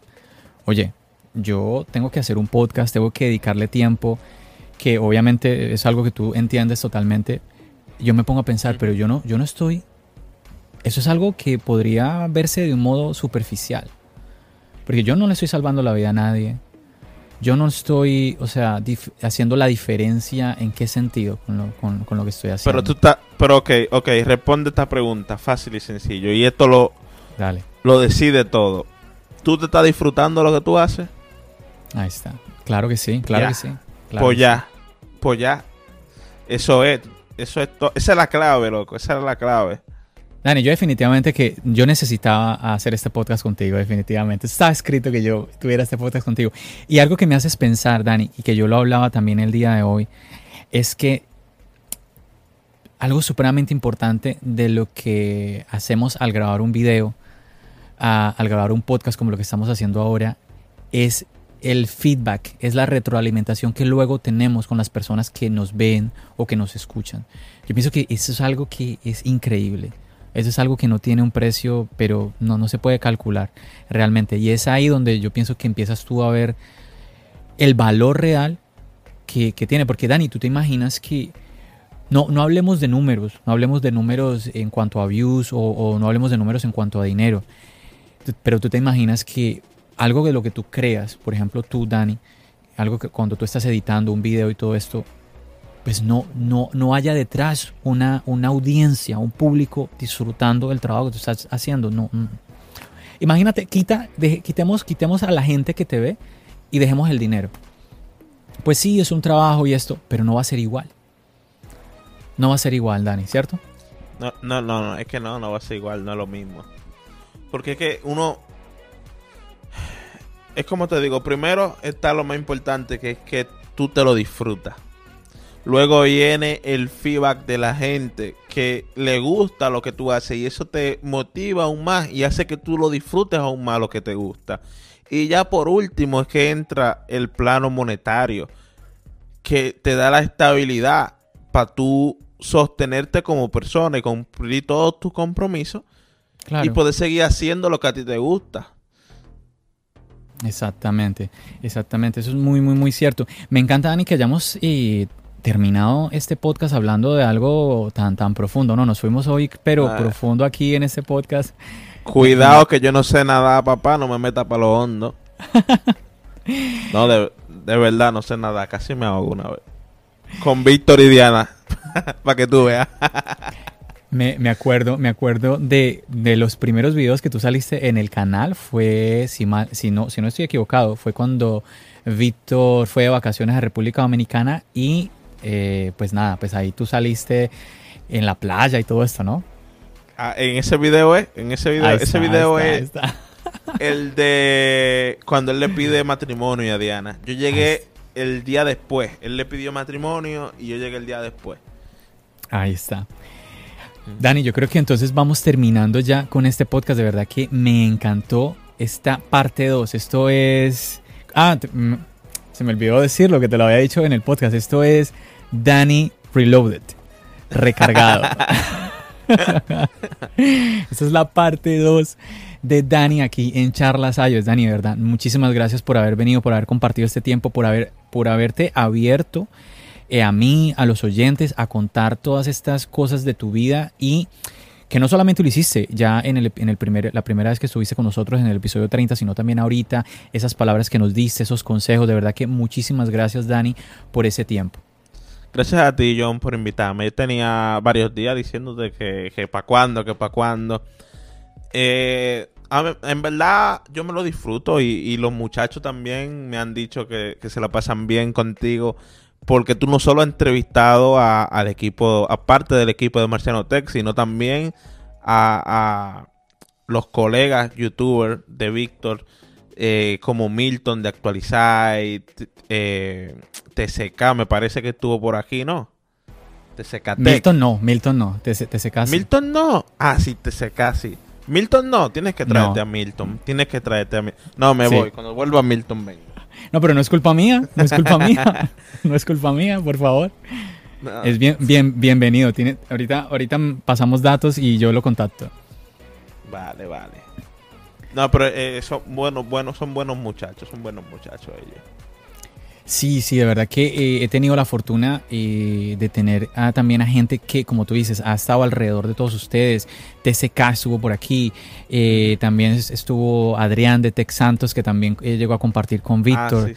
oye, yo tengo que hacer un podcast, tengo que dedicarle tiempo, que obviamente es algo que tú entiendes totalmente. Yo me pongo a pensar, pero yo no, yo no estoy. Eso es algo que podría verse de un modo superficial. Porque yo no le estoy salvando la vida a nadie. Yo no estoy, o sea, haciendo la diferencia en qué sentido con lo, con- con lo que estoy haciendo. Pero tú estás, pero ok, ok, responde esta pregunta fácil y sencillo. Y esto lo, Dale, lo decide todo. ¿Tú te estás disfrutando lo que tú haces? ahí está. Claro que sí, claro Ya. que sí. claro pues que ya, pues ya. Eso es, eso es todo. Esa es la clave, loco. Esa es la clave. Dani, yo definitivamente que yo necesitaba hacer este podcast contigo, definitivamente. Estaba escrito que yo tuviera este podcast contigo. Y algo que me haces pensar, Dani, y que yo lo hablaba también el día de hoy, es que algo supremamente importante de lo que hacemos al grabar un video, al grabar un podcast como lo que estamos haciendo ahora, es el feedback, es la retroalimentación que luego tenemos con las personas que nos ven o que nos escuchan. Yo pienso que eso es algo que es increíble. Eso es algo que no tiene un precio, pero no, no se puede calcular realmente. Y es ahí donde yo pienso que empiezas tú a ver el valor real que, que tiene. Porque Dani, tú te imaginas que no, no hablemos de números, no hablemos de números en cuanto a views o, o no hablemos de números en cuanto a dinero. Pero tú te imaginas que algo de lo que tú creas, por ejemplo tú, Dani, algo que cuando tú estás editando un video y todo esto, pues no, no, no haya detrás una, una audiencia, un público disfrutando del trabajo que tú estás haciendo. No, mm. Imagínate, quita, deje- quitemos, quitemos a la gente que te ve y dejemos el dinero. Pues sí, es un trabajo y esto, pero no va a ser igual. No va a ser igual, Dani, ¿cierto? No, no, no, no, es que no, no va a ser igual, no es lo mismo. Porque es que uno. Es como te digo, primero está lo más importante que es que tú te lo disfrutas. Luego viene el feedback de la gente que le gusta lo que tú haces y eso te motiva aún más y hace que tú lo disfrutes aún más lo que te gusta. Y ya por último es que entra el plano monetario que te da la estabilidad para tú sostenerte como persona y cumplir todos tus compromisos Claro. y poder seguir haciendo lo que a ti te gusta. Exactamente, exactamente. Eso es muy, muy, muy cierto. Me encanta, Dani, que hayamos eh, terminado este podcast hablando de algo tan, tan profundo. No, nos fuimos hoy, pero Ah. profundo aquí en este podcast. Cuidado que yo no sé nada, papá, no me meta para lo hondo. No, de, de verdad no sé nada, casi me ahogo una vez. Con Víctor y Diana, para que tú veas. Me, me acuerdo, me acuerdo de, de los primeros videos que tú saliste en el canal. Fue, si, mal- si, no, si no estoy equivocado, fue cuando Víctor fue de vacaciones a República Dominicana y eh, pues nada, pues ahí tú saliste en la playa y todo esto, ¿no? Ah, en ese video es, en ese video, ese video es el de cuando él le pide matrimonio a Diana. Yo llegué el día después. Él le pidió matrimonio y yo llegué el día después. Ahí está. Dani, yo creo que entonces vamos terminando ya con este podcast. De verdad que me encantó esta parte 2. Esto es... Ah, mm, se me olvidó decir lo que te lo había dicho en el podcast. Esto es Dani Reloaded. Recargado. Esta es la parte 2 de Dani aquí en Charlas Ayos. Dani, verdad, muchísimas gracias por haber venido, por haber compartido este tiempo, por, haber, por haberte abierto eh, a mí, a los oyentes, a contar todas estas cosas de tu vida y que no solamente lo hiciste ya en, el, en el primer, la primera vez que estuviste con nosotros en el episodio 30, sino también ahorita, esas palabras que nos diste, esos consejos, de verdad que muchísimas gracias Dani por ese tiempo. Gracias a ti John por invitarme. Yo tenía varios días diciéndote que, que para cuándo, que para cuándo. Eh, en verdad yo me lo disfruto y, los muchachos también me han dicho que, que se la pasan bien contigo porque tú no solo has entrevistado al equipo, aparte del equipo de Marciano Tech, sino también a, los colegas youtubers de Víctor, eh, como Milton de Actualizar, eh, TCK, me parece que estuvo por aquí, ¿no? TCK Milton no, Milton no, TCK. Milton no, ah, sí, TCK sí. Milton no, tienes que traerte a Milton, tienes que traerte a Milton. No, me voy, cuando vuelva a Milton vengo. No, pero no es culpa mía, no es culpa mía, no es culpa mía, por favor. Es bien, bien, bienvenido. Tiene, ahorita, ahorita pasamos datos y yo lo contacto. Vale, vale. No, pero eh, son buenos, buenos, son buenos muchachos, son buenos muchachos ellos. Sí, sí, de verdad que eh, he tenido la fortuna eh, de tener también a gente que, como tú dices, ha estado alrededor de todos ustedes. TCK estuvo por aquí, eh, también estuvo Adrián de Tech Santos, que también llegó a compartir con ah, Víctor.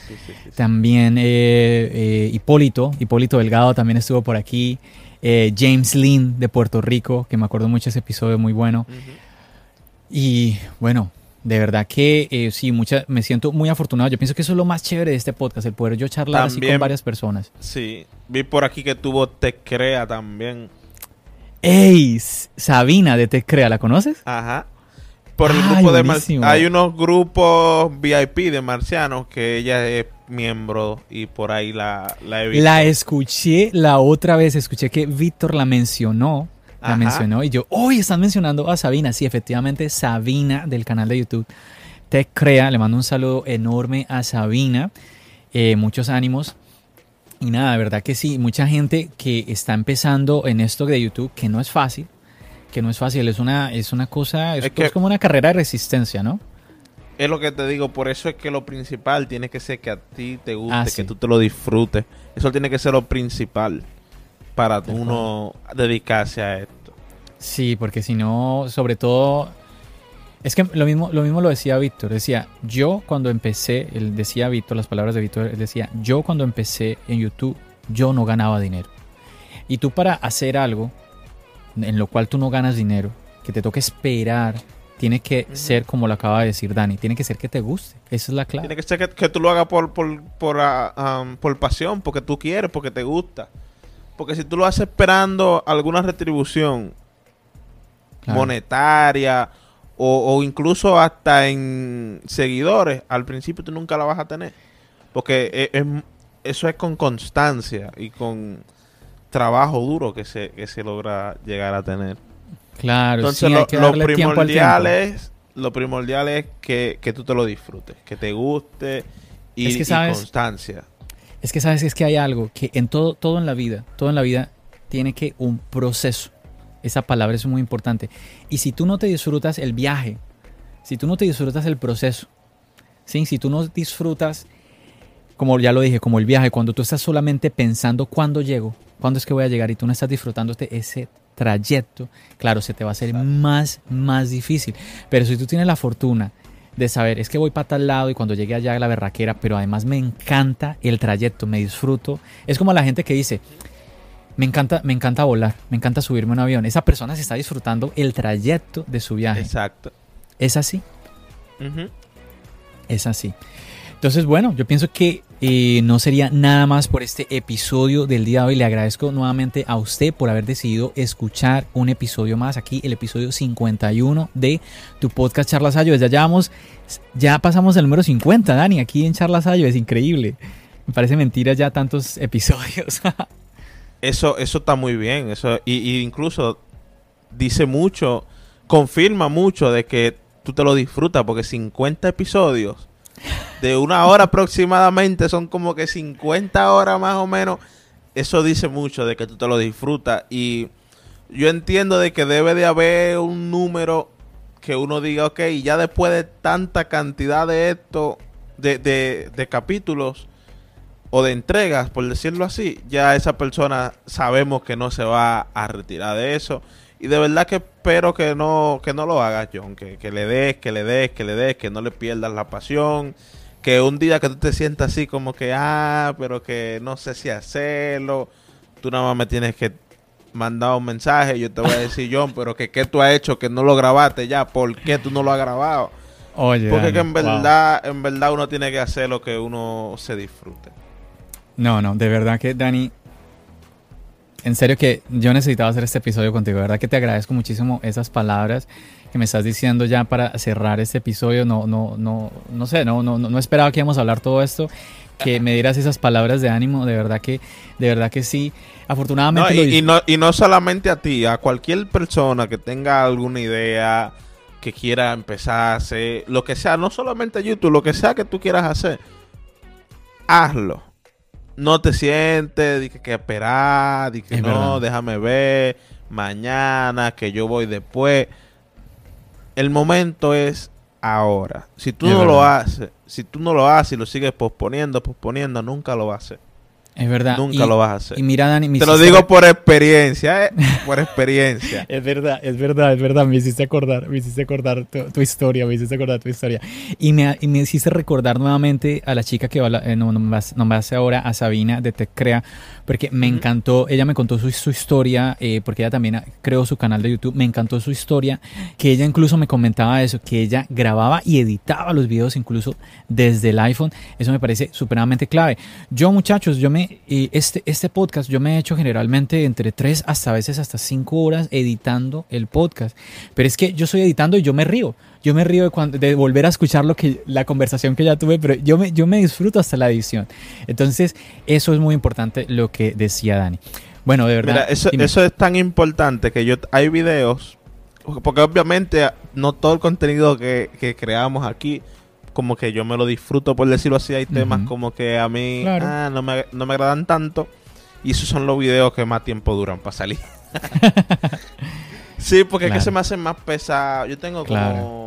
también Hipólito, Hipólito Delgado también estuvo por aquí. James Lynn de Puerto Rico, que me acuerdo mucho ese episodio, muy bueno. Y bueno, de verdad que eh, sí, mucha, me siento muy afortunado. Yo pienso que eso es lo más chévere de este podcast, el poder yo charlar así con varias personas. Sí, vi por aquí que tuvo Tecrea también. ¡Ey! Sabina de Tecrea, ¿la conoces? Ajá. Por el grupo de Hay unos grupos VIP de marcianos que ella es miembro y por ahí la, la he visto. La escuché la otra vez, escuché que Víctor la mencionó la mencionó y yo, hoy están mencionando a Sabina. Sí, efectivamente, Sabina del canal de YouTube Te Crea. Le mando un saludo enorme a Sabina. Eh, muchos ánimos. Y nada, de verdad que sí, mucha gente que está empezando en esto de YouTube, que no es fácil, que no es fácil, es una, es una cosa, es, como una carrera de resistencia, ¿no? Es lo que te digo, por eso es que lo principal tiene que ser que a ti te guste, ah, que tú te lo disfrutes. Eso tiene que ser lo principal para uno dedicarse a esto. Sí, porque si no, sobre todo, es que lo mismo, lo mismo lo decía Víctor, decía, yo cuando empecé, él decía Víctor, las palabras de Víctor, él decía, yo cuando empecé en YouTube, yo no ganaba dinero. Y tú para hacer algo en lo cual tú no ganas dinero, que te toque esperar, tiene que ser como lo acaba de decir Dani, tiene que ser que te guste, esa es la clave. Tiene que ser que, tú lo hagas por, por, por, ah, por pasión, porque tú quieres, porque te gusta. Porque si tú lo haces esperando alguna retribución monetaria o, incluso hasta en seguidores, al principio tú nunca la vas a tener. Porque e, eso es con constancia y con trabajo duro que se, que se logra llegar a tener. Claro, Entonces lo, primordial es, lo primordial es que, tú te lo disfrutes, que te guste y, y constancia. Es que sabes, es que hay algo que en todo, todo en la vida, todo en la vida tiene que un proceso. Esa palabra es muy importante. Y si tú no te disfrutas el viaje, si tú no te disfrutas el proceso, ¿sí? si tú no disfrutas, como ya lo dije, como el viaje, cuando tú estás solamente pensando cuándo llego, cuándo es que voy a llegar y tú no estás disfrutándote ese trayecto, claro, se te va a hacer más, más difícil. Pero si tú tienes la fortuna de saber, es que voy para tal lado y cuando llegue allá a la berraquera, pero además me encanta el trayecto, me disfruto. Es como la gente que dice, me encanta, me encanta volar, me encanta subirme a un avión. Esa persona se está disfrutando el trayecto de su viaje. Exacto. ¿Es así? Es así. Entonces, bueno, yo pienso que no sería nada más por este episodio del día de hoy. Le agradezco nuevamente a usted por haber decidido escuchar un episodio más aquí, el episodio 51 de tu podcast Charlas Ayo. Ya llevamos, ya pasamos el número 50, Dani, aquí en Charlas Ayo. Es increíble. Me parece mentira ya tantos episodios. eso, eso está muy bien. Eso, y, y incluso dice mucho, confirma mucho de que tú te lo disfrutas, porque 50 episodios de una hora aproximadamente son como que 50 horas más o menos. Eso dice mucho de que tú te lo disfrutas y yo entiendo de que debe de haber un número que uno diga, ok, ya después de tanta cantidad de esto, de, de, de capítulos o de entregas, por decirlo así, ya esa persona sabemos que no se va a retirar de eso. Y de verdad que espero que no, que no lo hagas, John. Que, que le des, que le des, que le des, que no le pierdas la pasión. Que un día que tú te sientas así como que, ah, pero que no sé si hacerlo. Tú nada más me tienes que mandar un mensaje. Yo te voy a decir, John, pero que qué tú has hecho que no lo grabaste ya. ¿Por qué tú no lo has grabado? Oye, Porque que en wow. verdad, en verdad uno tiene que hacer lo que uno se disfrute. No, no, de verdad que Dani, en serio que yo necesitaba hacer este episodio contigo, de verdad que te agradezco muchísimo esas palabras que me estás diciendo ya para cerrar este episodio. No, no, no, no sé, no, no, no no esperaba que íbamos a hablar todo esto, que me dieras esas palabras de ánimo, de verdad que, de verdad que sí. Afortunadamente No, y, y no, y no solamente a ti, a cualquier persona que tenga alguna idea, que quiera empezar a hacer, lo que sea, no solamente YouTube, lo que sea que tú quieras hacer, hazlo. No te sientes, di que, esperar, di que Es no, verdad. déjame ver, mañana, que yo voy después. El momento es ahora. Si tú Es no lo haces, si tú no lo haces y lo sigues posponiendo, posponiendo, nunca lo hacer. Es verdad. Nunca y, lo vas a hacer. Y mira, Dani, me Te lo digo por experiencia, ¿eh? Por experiencia. Es verdad, es verdad, es verdad. Me hiciste acordar, me hiciste acordar tu, tu historia, me hiciste acordar tu historia. Y me, y me hiciste recordar nuevamente a la chica que habla, eh, no, ahora, a Sabina de Tech Crea, porque me encantó, ella me contó su, su historia, eh, porque ella también creó su canal de YouTube, me encantó su historia, que ella incluso me comentaba eso, que ella grababa y editaba los videos incluso desde el iPhone. Eso me parece supremamente clave. Yo, muchachos, yo me, este, este podcast, yo me he hecho generalmente entre 3 hasta a veces hasta 5 horas editando el podcast. Pero es que yo estoy editando y yo me río. Yo me río de, cuando, de volver a escuchar lo que, la conversación que ya tuve, pero yo me, yo me disfruto hasta la edición. Entonces, eso es muy importante lo que decía Dani. Bueno, de verdad. Mira, eso, eso es tan importante que yo hay videos, porque obviamente no todo el contenido que, que creamos aquí, como que yo me lo disfruto, por decirlo así, hay temas como que a mí Claro. ah, no, me, no me agradan tanto, y esos son los videos que más tiempo duran para salir. sí, porque es Claro. que se me hacen más pesados. Yo tengo como... Claro.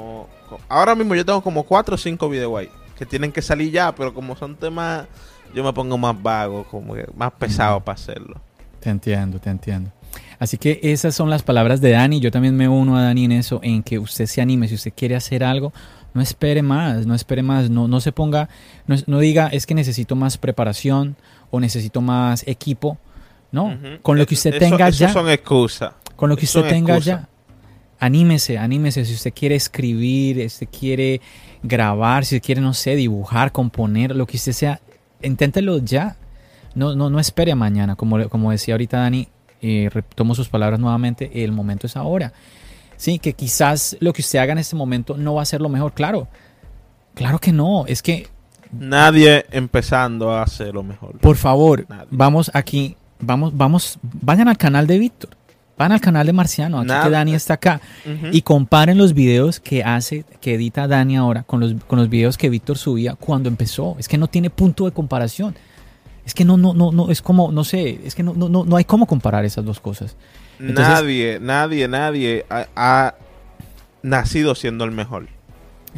Ahora mismo yo tengo como cuatro o cinco videos ahí, que tienen que salir ya, pero como son temas, yo me pongo más vago, como que más pesado para hacerlo. Te entiendo, te entiendo. Así que esas son las palabras de Dani. Yo también me uno a Dani en eso, en que usted se anime. Si usted quiere hacer algo, no espere más, no espere más. No, no se ponga, no, no diga es que necesito más preparación o necesito más equipo. No, con lo que Eso- usted tenga eso ya, son excusas. con lo que eso usted tenga ya, anímese, anímese. Si usted quiere escribir, si usted quiere grabar, si usted quiere, no sé, dibujar, componer, lo que usted sea, inténtelo ya. No, no, no espere a mañana. Como, como decía ahorita Dani, eh, retomo sus palabras nuevamente, el momento es ahora. Sí, que quizás lo que usted haga en este momento no va a ser lo mejor. Claro, claro que no. Es que, Nadie empezando a hacer lo mejor. por favor, Nadie. vamos aquí, vamos, vamos, vayan al canal de Víctor. Van al canal de Marciano, aquí Nada. que Dani está acá. Y comparen los videos que hace, que edita Dani ahora con los, con los videos que Víctor subía cuando empezó. Es que no tiene punto de comparación. Es que no, no, no, no, es como, no sé, es que no, no, no, no hay cómo comparar esas dos cosas. Entonces- nadie, nadie, nadie ha, ha nacido siendo el mejor.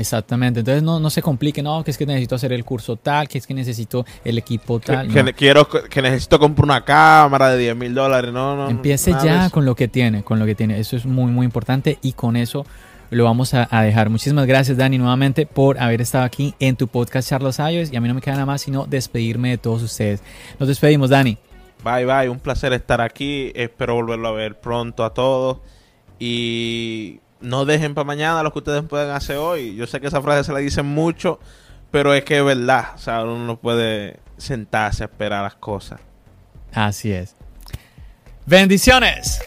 Exactamente. Entonces no, no se complique, no, que es que necesito hacer el curso tal, que es que necesito el equipo tal. que no. quiero, que necesito comprar una cámara de 10 mil dólares. No, no. Empiece ya con lo que tiene, con lo que tiene. Eso es muy, muy importante y con eso lo vamos a, a dejar. Muchísimas gracias, Dani, nuevamente por haber estado aquí en tu podcast Charlos Ayos. Y a mí no me queda nada más sino despedirme de todos ustedes. Nos despedimos, Dani. Bye, bye. Un placer estar aquí. Espero volverlo a ver pronto a todos. Y no dejen para mañana lo que ustedes pueden hacer hoy. Yo sé que esa frase se la dicen mucho, pero es que es verdad. O sea, uno no puede. sentarse a esperar las cosas. Así es. Bendiciones.